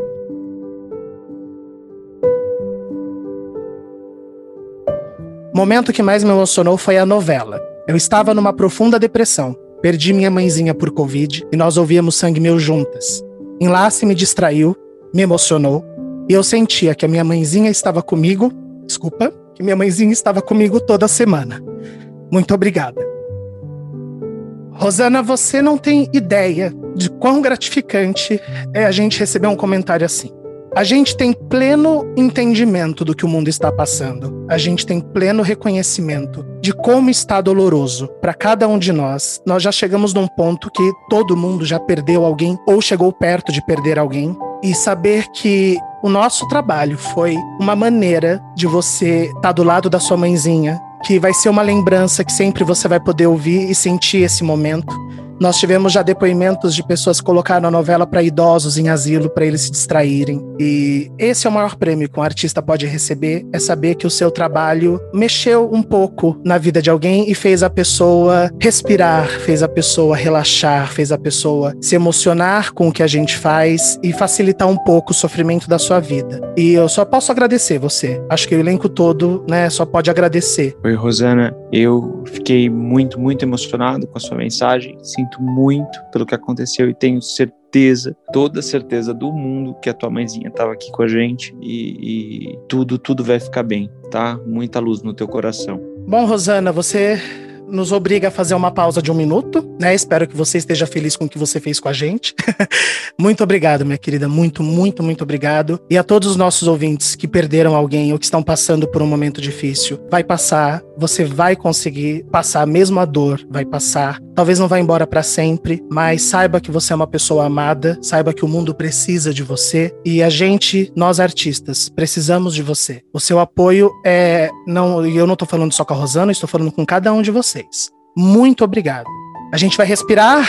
Momento que mais me emocionou foi a novela. Eu estava numa profunda depressão. Perdi minha mãezinha por Covid e nós ouvíamos Sangue Meu juntas. Enlace me distraiu, me emocionou, e eu sentia que a minha mãezinha estava comigo, desculpa, que minha mãezinha estava comigo toda semana. Muito obrigada. Rosana, você não tem ideia de quão gratificante é a gente receber um comentário assim. A gente tem pleno entendimento do que o mundo está passando. A gente tem pleno reconhecimento de como está doloroso para cada um de nós. Nós já chegamos num ponto que todo mundo já perdeu alguém ou chegou perto de perder alguém. E saber que o nosso trabalho foi uma maneira de você estar tá do lado da sua mãezinha, que vai ser uma lembrança que sempre você vai poder ouvir e sentir esse momento. Nós tivemos já depoimentos de pessoas que colocaram a novela para idosos em asilo para eles se distraírem. E esse é o maior prêmio que um artista pode receber, é saber que o seu trabalho mexeu um pouco na vida de alguém e fez a pessoa respirar, fez a pessoa relaxar, fez a pessoa se emocionar com o que a gente faz e facilitar um pouco o sofrimento da sua vida. E eu só posso agradecer você. Acho que o elenco todo, né, só pode agradecer.
Oi, Rosana. Eu fiquei muito, muito emocionado com a sua mensagem. Sim, sinto muito pelo que aconteceu e tenho certeza, toda certeza do mundo que a tua mãezinha estava aqui com a gente e, e tudo, tudo vai ficar bem, tá? Muita luz no teu coração.
Bom, Rosana, você nos obriga a fazer uma pausa de um minuto, né? Espero que você esteja feliz com o que você fez com a gente. *laughs* muito obrigado, minha querida. Muito, muito, muito obrigado. E a todos os nossos ouvintes que perderam alguém ou que estão passando por um momento difícil, vai passar, você vai conseguir passar, mesmo a dor vai passar. Talvez não vá embora para sempre, mas saiba que você é uma pessoa amada, saiba que o mundo precisa de você e a gente, nós artistas, precisamos de você. O seu apoio é não, e eu não tô falando só com a Rosana, estou falando com cada um de vocês vocês. Muito obrigado. A gente vai respirar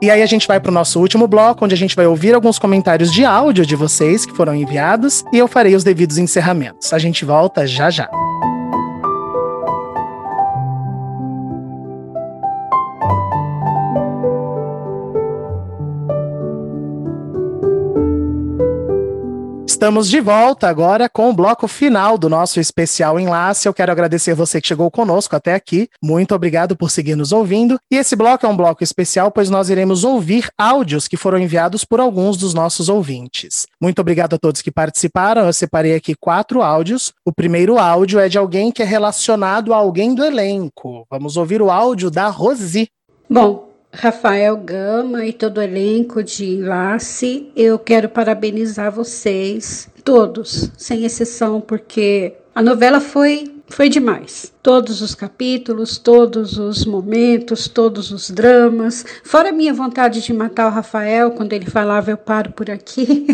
e aí a gente vai para o nosso último bloco, onde a gente vai ouvir alguns comentários de áudio de vocês que foram enviados e eu farei os devidos encerramentos. A gente volta já já. Estamos de volta agora com o bloco final do nosso especial Enlace. Eu quero agradecer você que chegou conosco até aqui. Muito obrigado por seguir nos ouvindo. E esse bloco é um bloco especial, pois nós iremos ouvir áudios que foram enviados por alguns dos nossos ouvintes. Muito obrigado a todos que participaram. Eu separei aqui quatro áudios. O primeiro áudio é de alguém que é relacionado a alguém do elenco. Vamos ouvir o áudio da Rosi.
Bom, Rafael Gama e todo o elenco de Enlace, eu quero parabenizar vocês, todos, sem exceção, porque a novela foi foi demais. Todos os capítulos, todos os momentos, todos os dramas. Fora a minha vontade de matar o Rafael quando ele falava eu paro por aqui.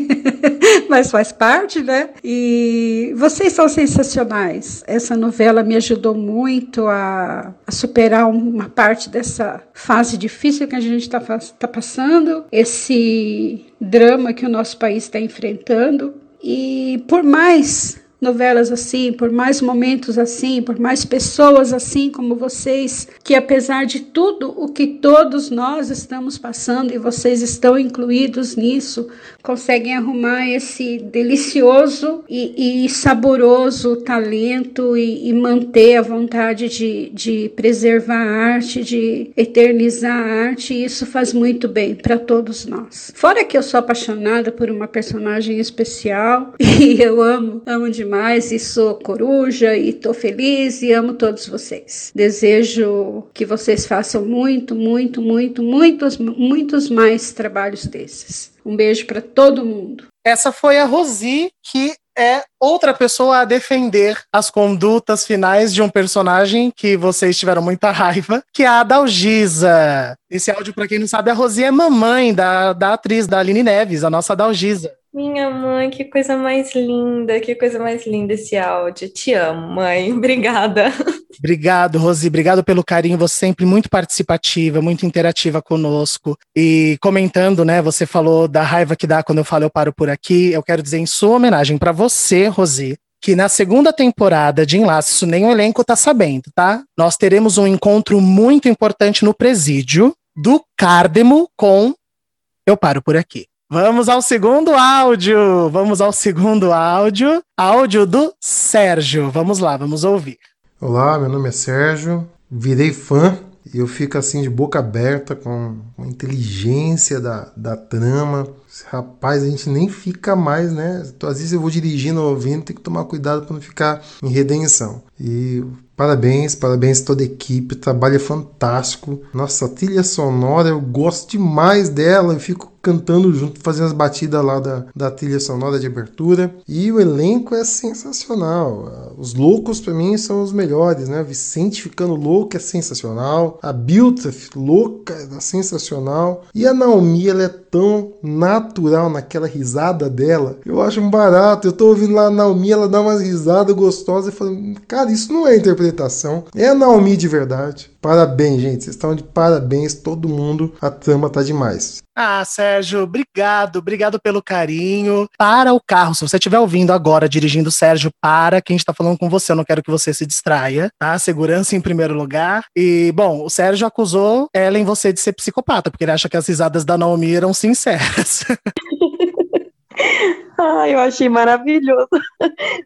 *laughs* *laughs* Mas faz parte, né? E vocês são sensacionais. Essa novela me ajudou muito a, a superar uma parte dessa fase difícil que a gente está tá passando, esse drama que o nosso país está enfrentando. E por mais novelas assim, por mais momentos assim, por mais pessoas assim como vocês, que apesar de tudo o que todos nós estamos passando e vocês estão incluídos nisso, conseguem arrumar esse delicioso e, e saboroso talento e, e, manter a vontade de, de preservar a arte, de eternizar a arte, e isso faz muito bem para todos nós. Fora que eu sou apaixonada por uma personagem especial *laughs* e eu amo, amo demais demais e sou coruja e tô feliz e amo todos vocês. Desejo que vocês façam muito, muito, muito, muitos, muitos mais trabalhos desses. Um beijo para todo mundo.
Essa foi a Rosi que é outra pessoa a defender as condutas finais de um personagem que vocês tiveram muita *laughs* raiva, que é a Dalgisa. Esse áudio, para quem não sabe, a Rosi é mamãe da, da atriz, da Aline Neves, a nossa Dalgisa.
Minha mãe, que coisa mais linda, que coisa mais linda esse áudio. Te amo, mãe. *laughs* Obrigada.
Obrigado, Rosi. Obrigado pelo carinho. Você sempre muito participativa, muito interativa conosco. E comentando, né? Você falou da raiva que dá quando eu falo eu paro por aqui. Eu quero dizer em sua homenagem para você, Rosi, que na segunda temporada de Enlace, isso nem o elenco tá sabendo, tá? Nós teremos um encontro muito importante no presídio do Cardemo com Eu Paro Por Aqui. Vamos ao segundo áudio. Vamos ao segundo áudio. Áudio do Sérgio. Vamos lá, vamos ouvir.
Olá, meu nome é Sérgio. Virei fã e eu fico assim de boca aberta com a inteligência da, da trama. Rapaz, a gente nem fica mais, né? Às vezes eu vou dirigindo, ouvindo, tem que tomar cuidado para não ficar em redenção. E Parabéns, parabéns toda a equipe, trabalho é fantástico. Nossa, a trilha sonora, eu gosto demais dela, eu fico cantando junto, fazendo as batidas lá da, da trilha sonora de abertura. E o elenco é sensacional. Os loucos, para mim, são os melhores, né? Vicente ficando louco é sensacional. A Bilta louca é sensacional. E a Naomi, ela é tão natural naquela risada dela. Eu acho um barato. Eu tô ouvindo lá a Naomi, ela dá umas risadas gostosas e falando, cara, isso não é interpretação interpretação. É a Naomi de verdade. Parabéns, gente. Vocês estão de parabéns, todo mundo. A trama tá demais.
Ah, Sérgio, obrigado, obrigado pelo carinho. Para o carro, se você estiver ouvindo agora, dirigindo, Sérgio, para quem está falando com você. Eu não quero que você se distraia, tá? Segurança em primeiro lugar. E, bom, o Sérgio acusou ela em você de ser psicopata, porque ele acha que as risadas da Naomi eram sinceras. *laughs*
Ah, eu achei maravilhoso.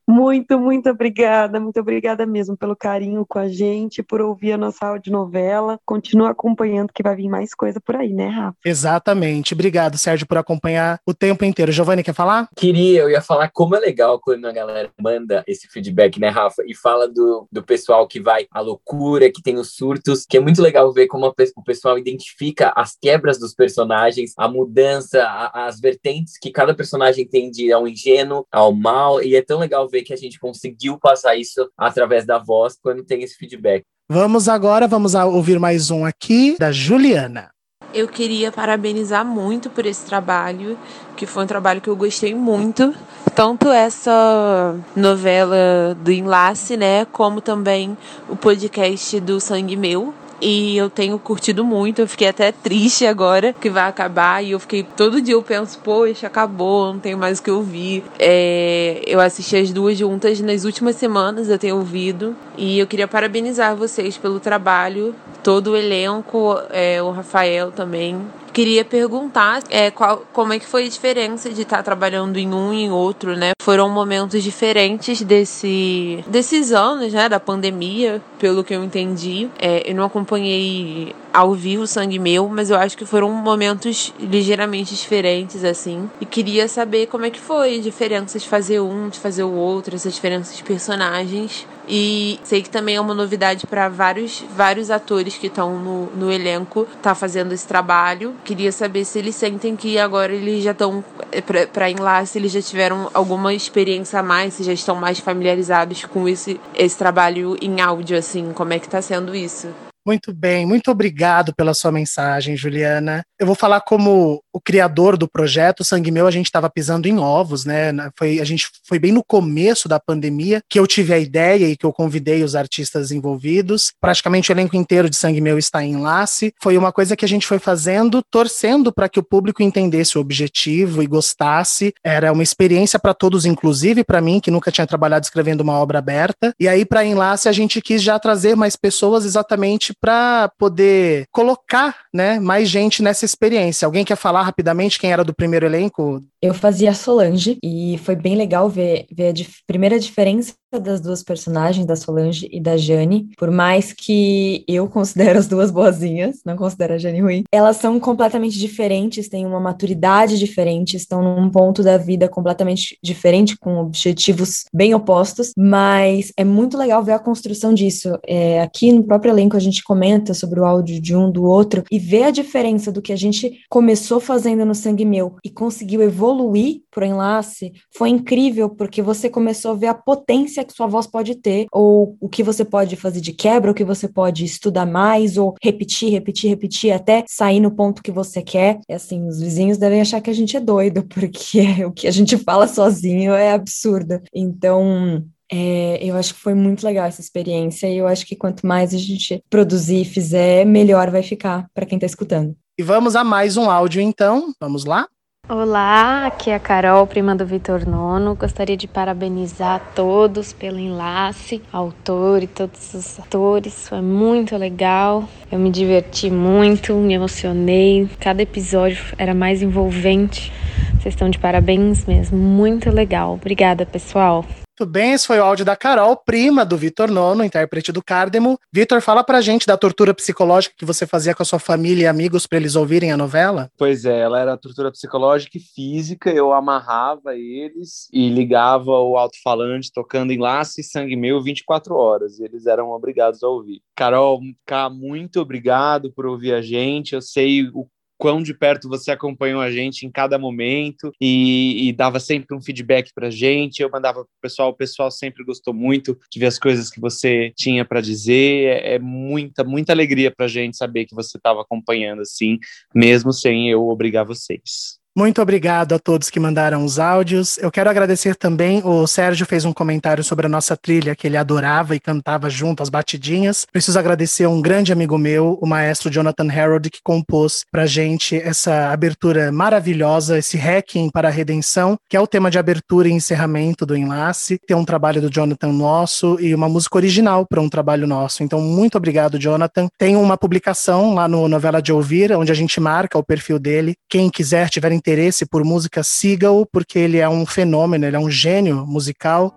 Muito, muito obrigada, muito obrigada mesmo pelo carinho com a gente, por ouvir a nossa audionovela. Continua acompanhando que vai vir mais coisa por aí, né, Rafa?
Exatamente. Obrigado, Sérgio, por acompanhar o tempo inteiro. Giovanni, quer falar?
Queria, eu ia falar como é legal quando a galera manda esse feedback, né, Rafa? E fala do, do pessoal que vai à loucura, que tem os surtos, que é muito legal ver como a, o pessoal identifica as quebras dos personagens, a mudança, a, as vertentes que cada personagem tem de ao ingênuo, ao mal, e é tão legal ver que a gente conseguiu passar isso através da voz quando tem esse feedback.
Vamos agora, vamos ouvir mais um aqui da Juliana.
Eu queria parabenizar muito por esse trabalho, que foi um trabalho que eu gostei muito. Tanto essa novela do Enlace, né, como também o podcast do Sangue Meu, e eu tenho curtido muito. Eu fiquei até triste agora que vai acabar e eu fiquei todo dia eu penso, poxa, acabou, não tenho mais o que ouvir. É, eu assisti as duas juntas nas últimas semanas, eu tenho ouvido e eu queria parabenizar vocês pelo trabalho, todo o elenco, é, o Rafael também. Queria perguntar é, qual, como é que foi a diferença de estar tá trabalhando em um e em outro, né? Foram momentos diferentes desse, desses anos, né? Da pandemia, pelo que eu entendi. É, eu não acompanhei ao vivo Sangue Meu, mas eu acho que foram momentos ligeiramente diferentes, assim. E queria saber como é que foi, diferenças de fazer um, de fazer o outro, essas diferenças de personagens. E sei que também é uma novidade para vários, vários atores que estão no, no elenco tá fazendo esse trabalho. Queria saber se eles sentem que agora eles já estão é, para se eles já tiveram alguma experiência a mais, se já estão mais familiarizados com esse, esse trabalho em áudio, assim, como é que tá sendo isso?
Muito bem, muito obrigado pela sua mensagem, Juliana. Eu vou falar como o criador do projeto Sangue Meu, a gente estava pisando em ovos, né? Foi, a gente foi bem no começo da pandemia que eu tive a ideia e que eu convidei os artistas envolvidos. Praticamente o elenco inteiro de Sangue Meu está em enlace. Foi uma coisa que a gente foi fazendo, torcendo para que o público entendesse o objetivo e gostasse. Era uma experiência para todos, inclusive para mim, que nunca tinha trabalhado escrevendo uma obra aberta. E aí, para Enlace, a gente quis já trazer mais pessoas exatamente para poder colocar né, mais gente nessa experiência. Alguém quer falar rapidamente quem era do primeiro elenco?
Eu fazia Solange e foi bem legal ver, ver a dif primeira diferença das duas personagens, da Solange e da Jane, por mais que eu considero as duas boazinhas, não considero a Jane ruim, elas são completamente diferentes, têm uma maturidade diferente, estão num ponto da vida completamente diferente, com objetivos bem opostos, mas é muito legal ver a construção disso. É, aqui no próprio elenco a gente comenta sobre o áudio de um do outro e ver a diferença do que a gente começou fazendo no Sangue Meu e conseguiu evoluir pro enlace foi incrível, porque você começou a ver a potência que sua voz pode ter, ou o que você pode fazer de quebra, o que você pode estudar mais, ou repetir, repetir, repetir, até sair no ponto que você quer. Assim, os vizinhos devem achar que a gente é doido, *laughs* porque o que a gente fala sozinho é absurdo. Então, é, eu acho que foi muito legal essa experiência e eu acho que quanto mais a gente produzir e fizer, melhor vai ficar para quem está escutando.
E vamos a mais um áudio então. Vamos lá?
Olá, aqui é a Carol, prima do Vitor Nono. Gostaria de parabenizar todos pelo enlace, autor e todos os atores. Foi muito legal. Eu me diverti muito, me emocionei. Cada episódio era mais envolvente. Vocês estão de parabéns mesmo. Muito legal. Obrigada, pessoal.
Tudo bem, esse foi o áudio da Carol, prima do Vitor Nono, intérprete do Cardemo. Vitor, fala pra gente da tortura psicológica que você fazia com a sua família e amigos para eles ouvirem a novela.
Pois é, ela era tortura psicológica e física, eu amarrava eles e ligava o alto-falante tocando Enlace e Sangue Meu 24 horas, e eles eram obrigados a ouvir. Carol, cá, muito obrigado por ouvir a gente, eu sei o quão de perto você acompanhou a gente em cada momento e, e dava sempre um feedback para gente. Eu mandava para o pessoal, o pessoal sempre gostou muito de ver as coisas que você tinha para dizer. É, é, muita, muita alegria para gente saber que você estava acompanhando assim, mesmo sem eu obrigar vocês.
Muito obrigado a todos que mandaram os áudios. Eu quero agradecer também. O Sérgio fez um comentário sobre a nossa trilha, que ele adorava e cantava junto as batidinhas. Preciso agradecer a um grande amigo meu, o maestro Jonathan Harold, que compôs pra gente essa abertura maravilhosa, esse hacking para a redenção, que é o tema de abertura e encerramento do enlace. Tem um trabalho do Jonathan nosso e uma música original para um trabalho nosso. Então, muito obrigado, Jonathan. Tem uma publicação lá no Novela de Ouvir, onde a gente marca o perfil dele. Quem quiser, tiver interesse por música, siga-o, porque ele é um fenômeno, ele é um gênio musical.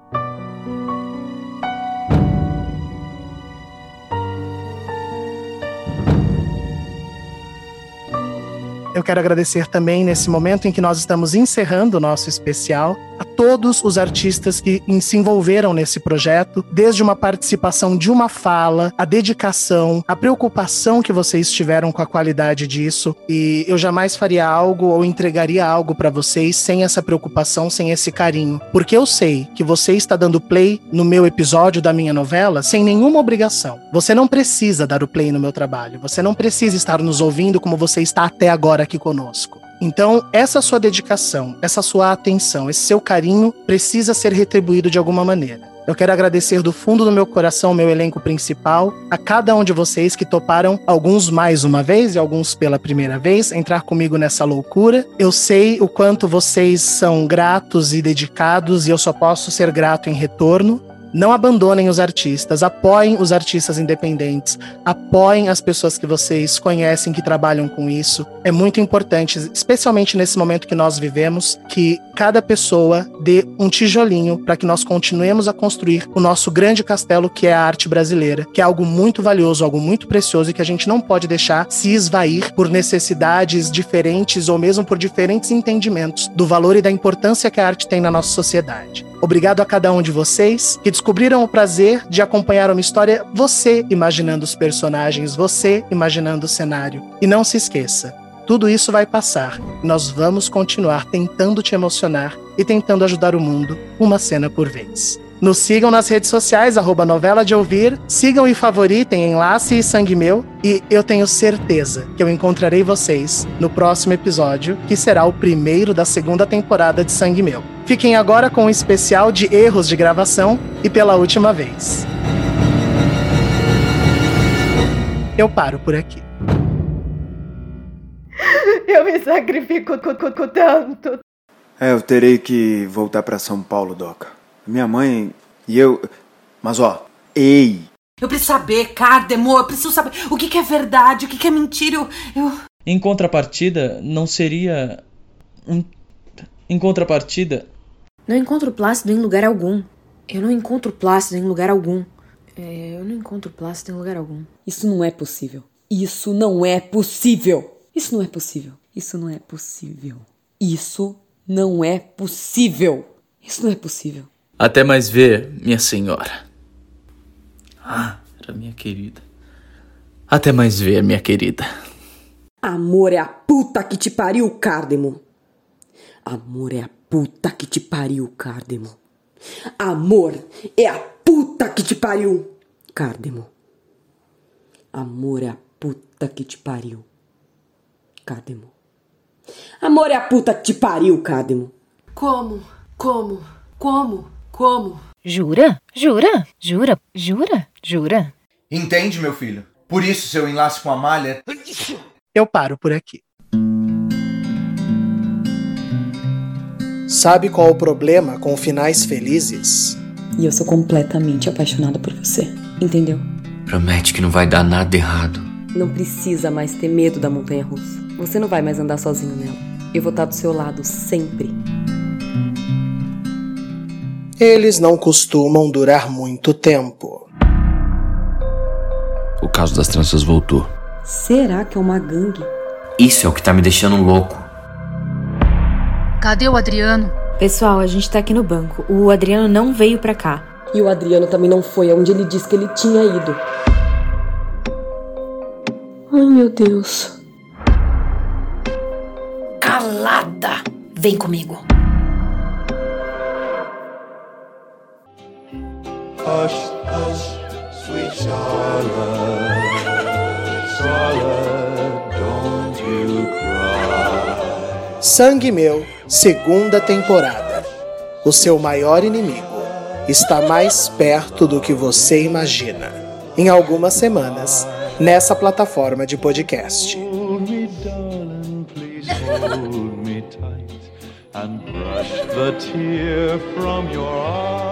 Eu quero agradecer também nesse momento em que nós estamos encerrando o nosso especial a todos os artistas que se envolveram nesse projeto, desde uma participação de uma fala, a dedicação, a preocupação que vocês tiveram com a qualidade disso. E eu jamais faria algo ou entregaria algo para vocês sem essa preocupação, sem esse carinho, porque eu sei que você está dando play no meu episódio da minha novela sem nenhuma obrigação. Você não precisa dar o play no meu trabalho, você não precisa estar nos ouvindo como você está até agora aqui conosco. Então, essa sua dedicação, essa sua atenção, esse seu carinho precisa ser retribuído de alguma maneira. Eu quero agradecer do fundo do meu coração, meu elenco principal, a cada um de vocês que toparam, alguns mais uma vez e alguns pela primeira vez, entrar comigo nessa loucura. Eu sei o quanto vocês são gratos e dedicados e eu só posso ser grato em retorno. Não abandonem os artistas, apoiem os artistas independentes, apoiem as pessoas que vocês conhecem que trabalham com isso. É muito importante, especialmente nesse momento que nós vivemos, que cada pessoa dê um tijolinho para que nós continuemos a construir o nosso grande castelo que é a arte brasileira, que é algo muito valioso, algo muito precioso e que a gente não pode deixar se esvair por necessidades diferentes ou mesmo por diferentes entendimentos do valor e da importância que a arte tem na nossa sociedade. Obrigado a cada um de vocês que descobriram o prazer de acompanhar uma história, você imaginando os personagens, você imaginando o cenário. E não se esqueça, tudo isso vai passar. Nós vamos continuar tentando te emocionar e tentando ajudar o mundo uma cena por vez. Nos sigam nas redes sociais, arroba novela de ouvir, sigam e favoritem Enlace e Sangue Meu, e eu tenho certeza que eu encontrarei vocês no próximo episódio, que será o primeiro da segunda temporada de Sangue Meu. Fiquem agora com um especial de erros de gravação e pela última vez. Eu paro por aqui. *laughs*
Eu me sacrifico tanto.
É, eu terei que voltar para São Paulo, Doca. Minha mãe e eu. Mas ó, ei!
Eu preciso saber, Cardemo, eu preciso saber o que, que é verdade, o que, que é mentira. Eu, eu...
Em contrapartida, não seria. Um... Em contrapartida.
Não encontro Plácido em lugar algum. Eu não encontro Plácido em lugar algum. É, eu não encontro Plácido em lugar algum.
Isso não é possível. Isso não é possível. Isso não é possível. Isso não é possível. Isso não é possível. Isso não é possível.
Até mais ver, minha senhora. Ah, era minha querida. Até mais ver, minha querida.
Amor é a puta que te pariu, Cardemo. Amor é a puta que te pariu, Cardemo. Amor é a puta que te pariu, Cardemo. Amor é a puta que te pariu, Cardemo. Amor é a puta que te pariu, Cádemo.
Como? Como? Como? Como?
Jura? Jura? Jura? Jura? Jura?
Entende, meu filho? Por isso seu enlace com a malha.
Eu paro por aqui. Sabe qual o problema com finais felizes?
E eu sou completamente apaixonada por você, entendeu?
Promete que não vai dar nada errado.
Não precisa mais ter medo da montanha russa. Você não vai mais andar sozinho nela. Eu vou estar do seu lado sempre.
Eles não costumam durar muito tempo.
O caso das tranças voltou.
Será que é uma gangue?
Isso é o que tá me deixando louco.
Cadê o Adriano?
Pessoal, a gente tá aqui no banco. O Adriano não veio pra cá.
E o Adriano também não foi aonde ele disse que ele tinha ido. Ai, meu Deus.
Calada! Vem comigo.
Hush, hush, sweet Charlotte. Charlotte, don't you cry.
Sangue Meu, segunda temporada. O seu maior inimigo está mais perto do que você imagina. Em algumas semanas, nessa plataforma de podcast. *laughs*
And brush the tear from your eye.